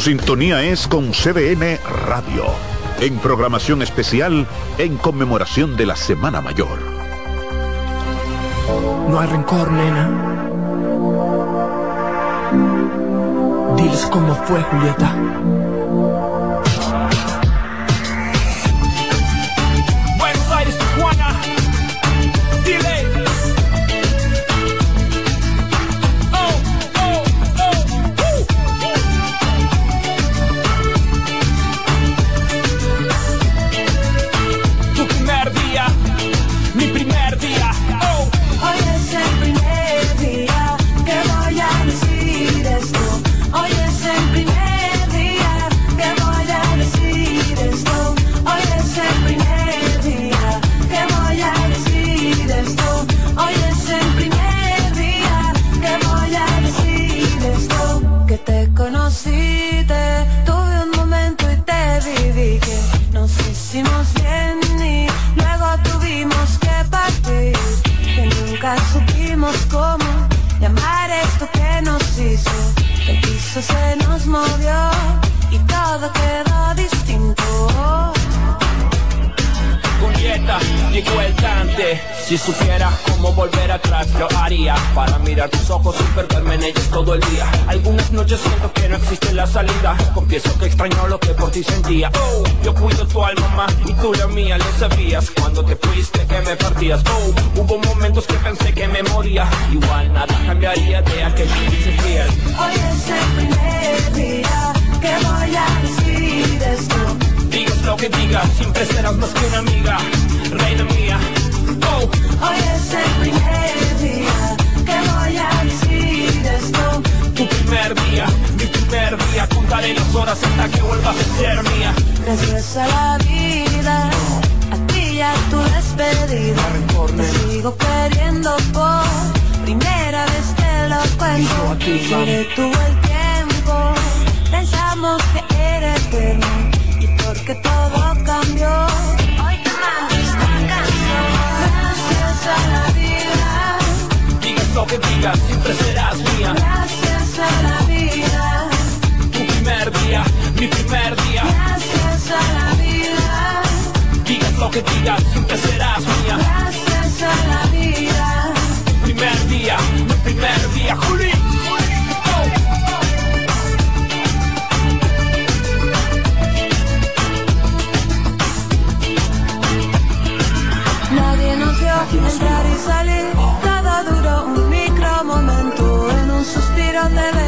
sintonía es con CDN Radio, en programación especial en conmemoración de la Semana Mayor. No hay rencor, nena. Diles cómo fue, Julieta. Si supiera cómo volver atrás, lo haría. Para mirar tus ojos y perderme en ellos todo el día. Algunas noches siento que no existe la salida. Confieso que extraño lo que por ti sentía. Oh, yo cuido tu alma más y tú la mía, lo sabías. Cuando te fuiste que me partías. Oh, hubo momentos que pensé que me moría. Igual nada cambiaría de aquel día fiel. Hoy es el primer día que voy a decir. Digas lo que digas, siempre serás más que una amiga, reina mía. Oh, Hoy es el primer día que voy a decir esto. tu primer día, mi primer día, contaré las horas hasta que vuelvas a ser mía. Gracias a la vida, a ti y a tu despedida. Te sigo queriendo por primera vez te lo cuento. Se detuvo el tiempo, pensamos que era eterno. Porque todo cambió, hoy te mando esta canción. Gracias a la vida, Digas lo que digas, siempre serás mía. gracias a la vida, Tu primer día, mi primer día. gracias a la vida, Digas lo que digas, siempre serás mía. gracias a la vida. Primer día, mi primer día, Juli. Entrar y salir, todo duró un micro momento. En un suspiro te veo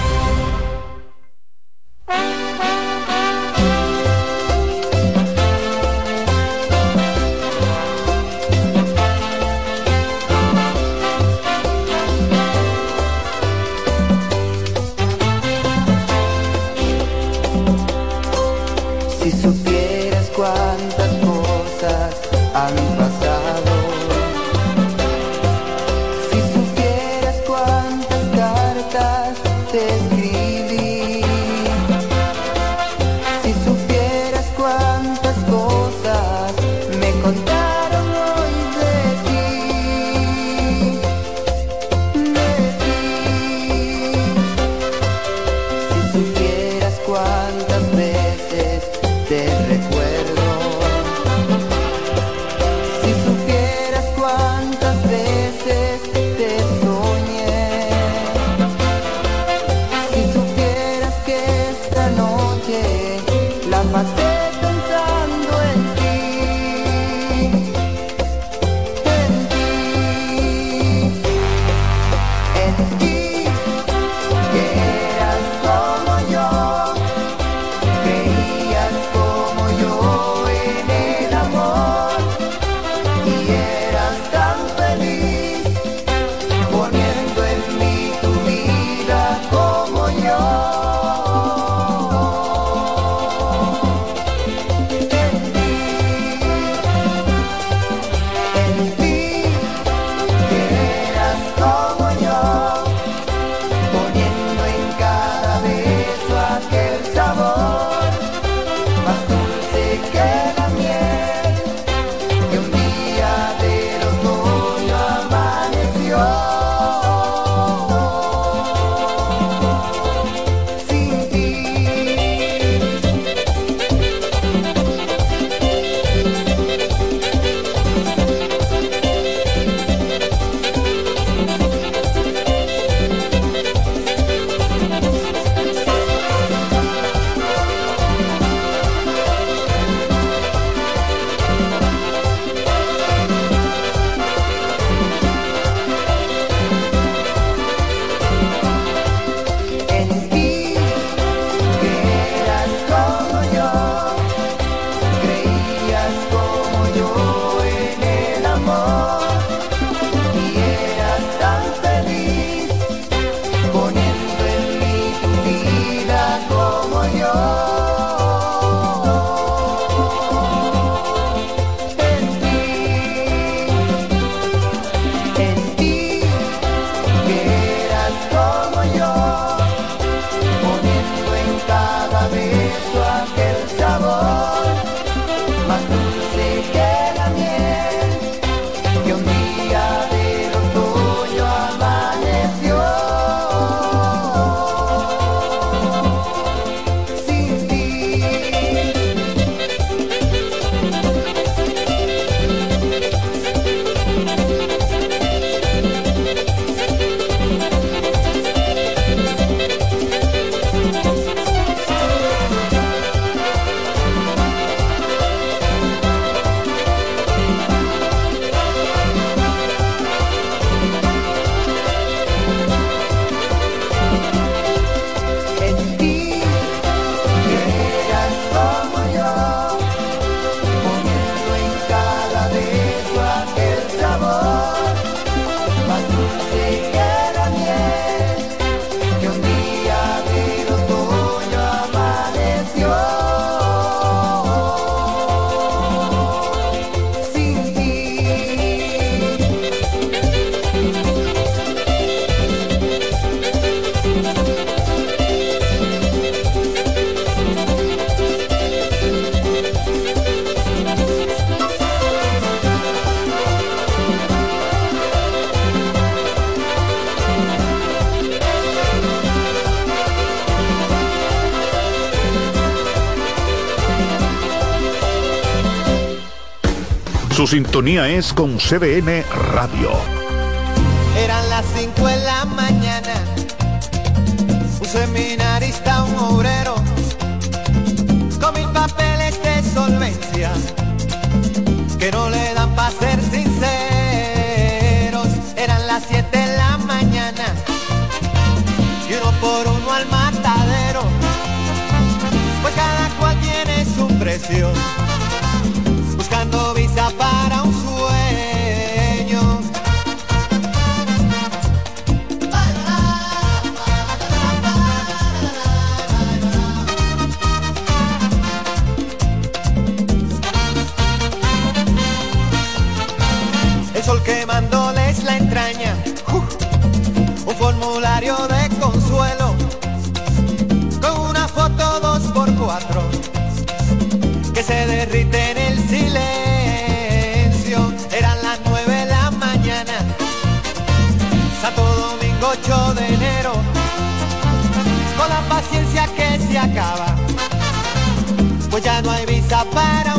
Te Su sintonía es con CDN Radio. Eran las 5 de la mañana. Un seminarista, un obrero, con mil papeles de solvencia, que no le dan para ser sinceros. Eran las 7 de la mañana, y uno por uno al matadero, pues cada cual tiene su precio, para un sueño. El sol quemándoles la entraña, ¡uf! un formulario de consuelo, con una foto dos por cuatro, que se derrite en el silencio. Santo Domingo 8 de enero, con la paciencia que se acaba, pues ya no hay visa para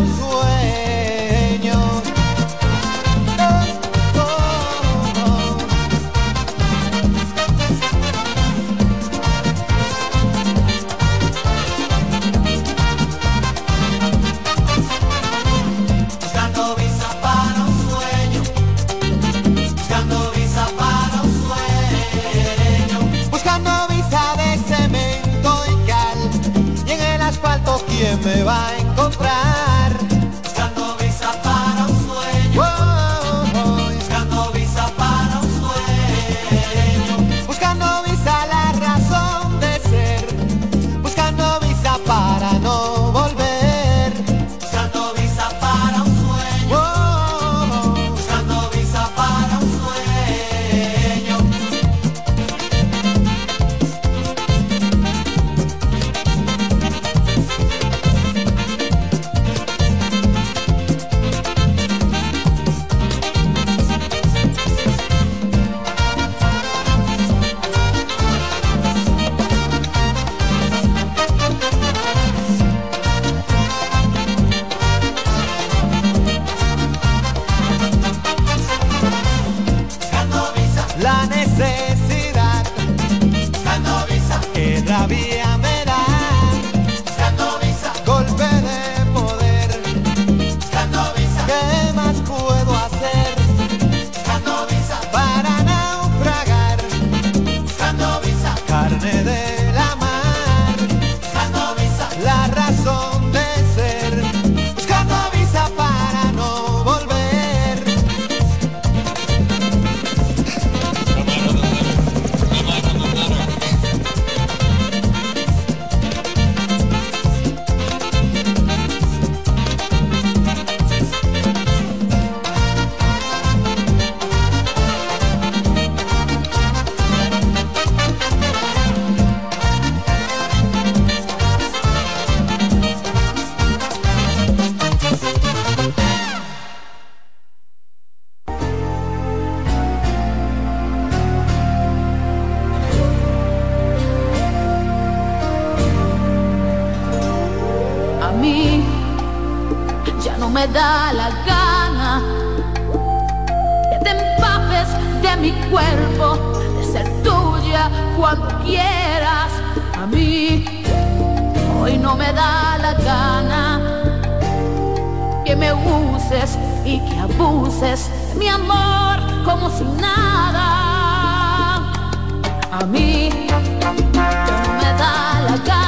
ya no me da la gana que te empapes de mi cuerpo, de ser tuya cuando quieras. A mí hoy no me da la gana que me uses y que abuses mi amor como si nada. A mí ya no me da la gana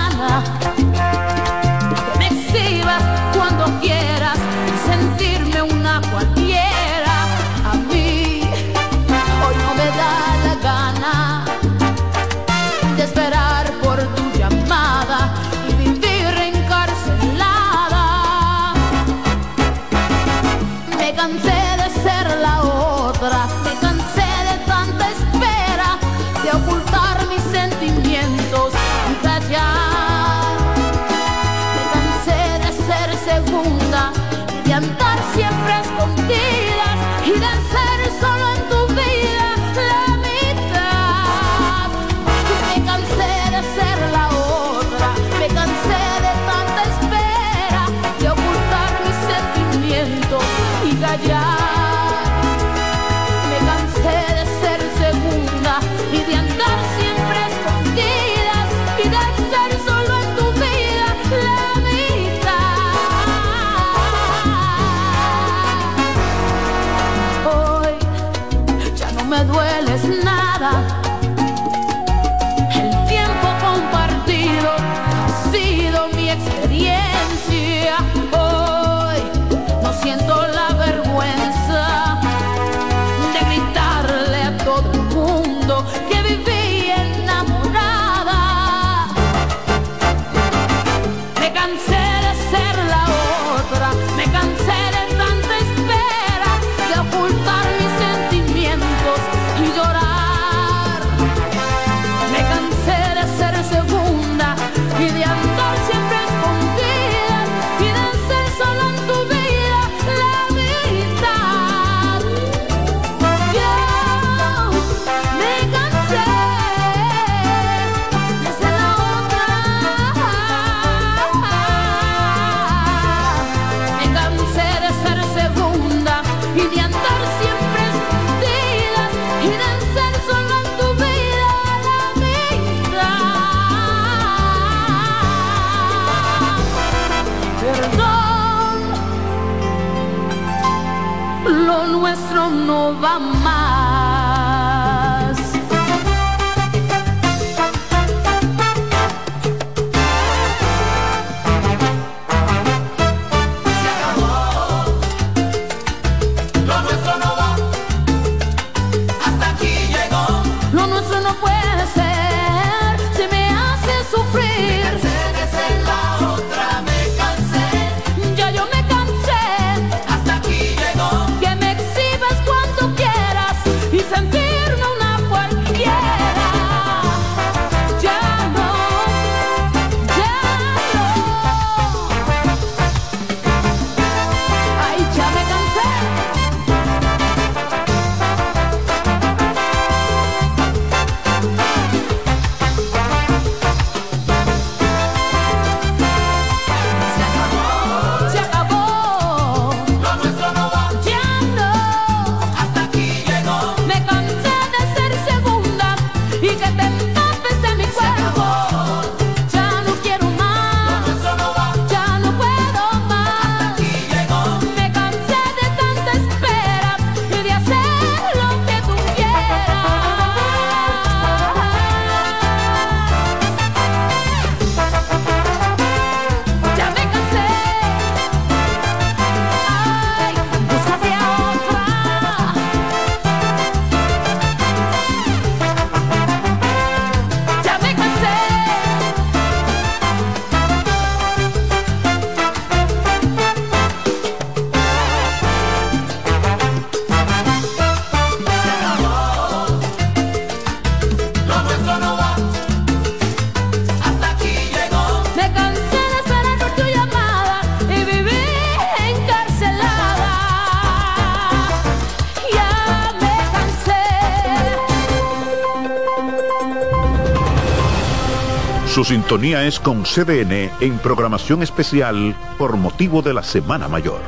sintonía es con CDN en programación especial por motivo de la Semana Mayor.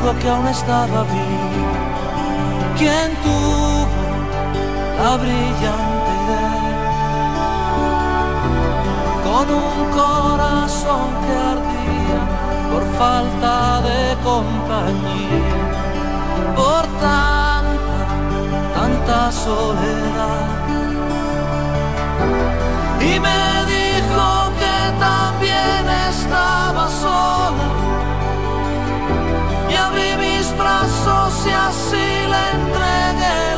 dijo que aún estaba vivo, quien tuvo la brillante idea, con un corazón que ardía por falta de compañía, por tanta, tanta soledad. Y me dijo que también estaba sola abrí mis brazos y así le entregué.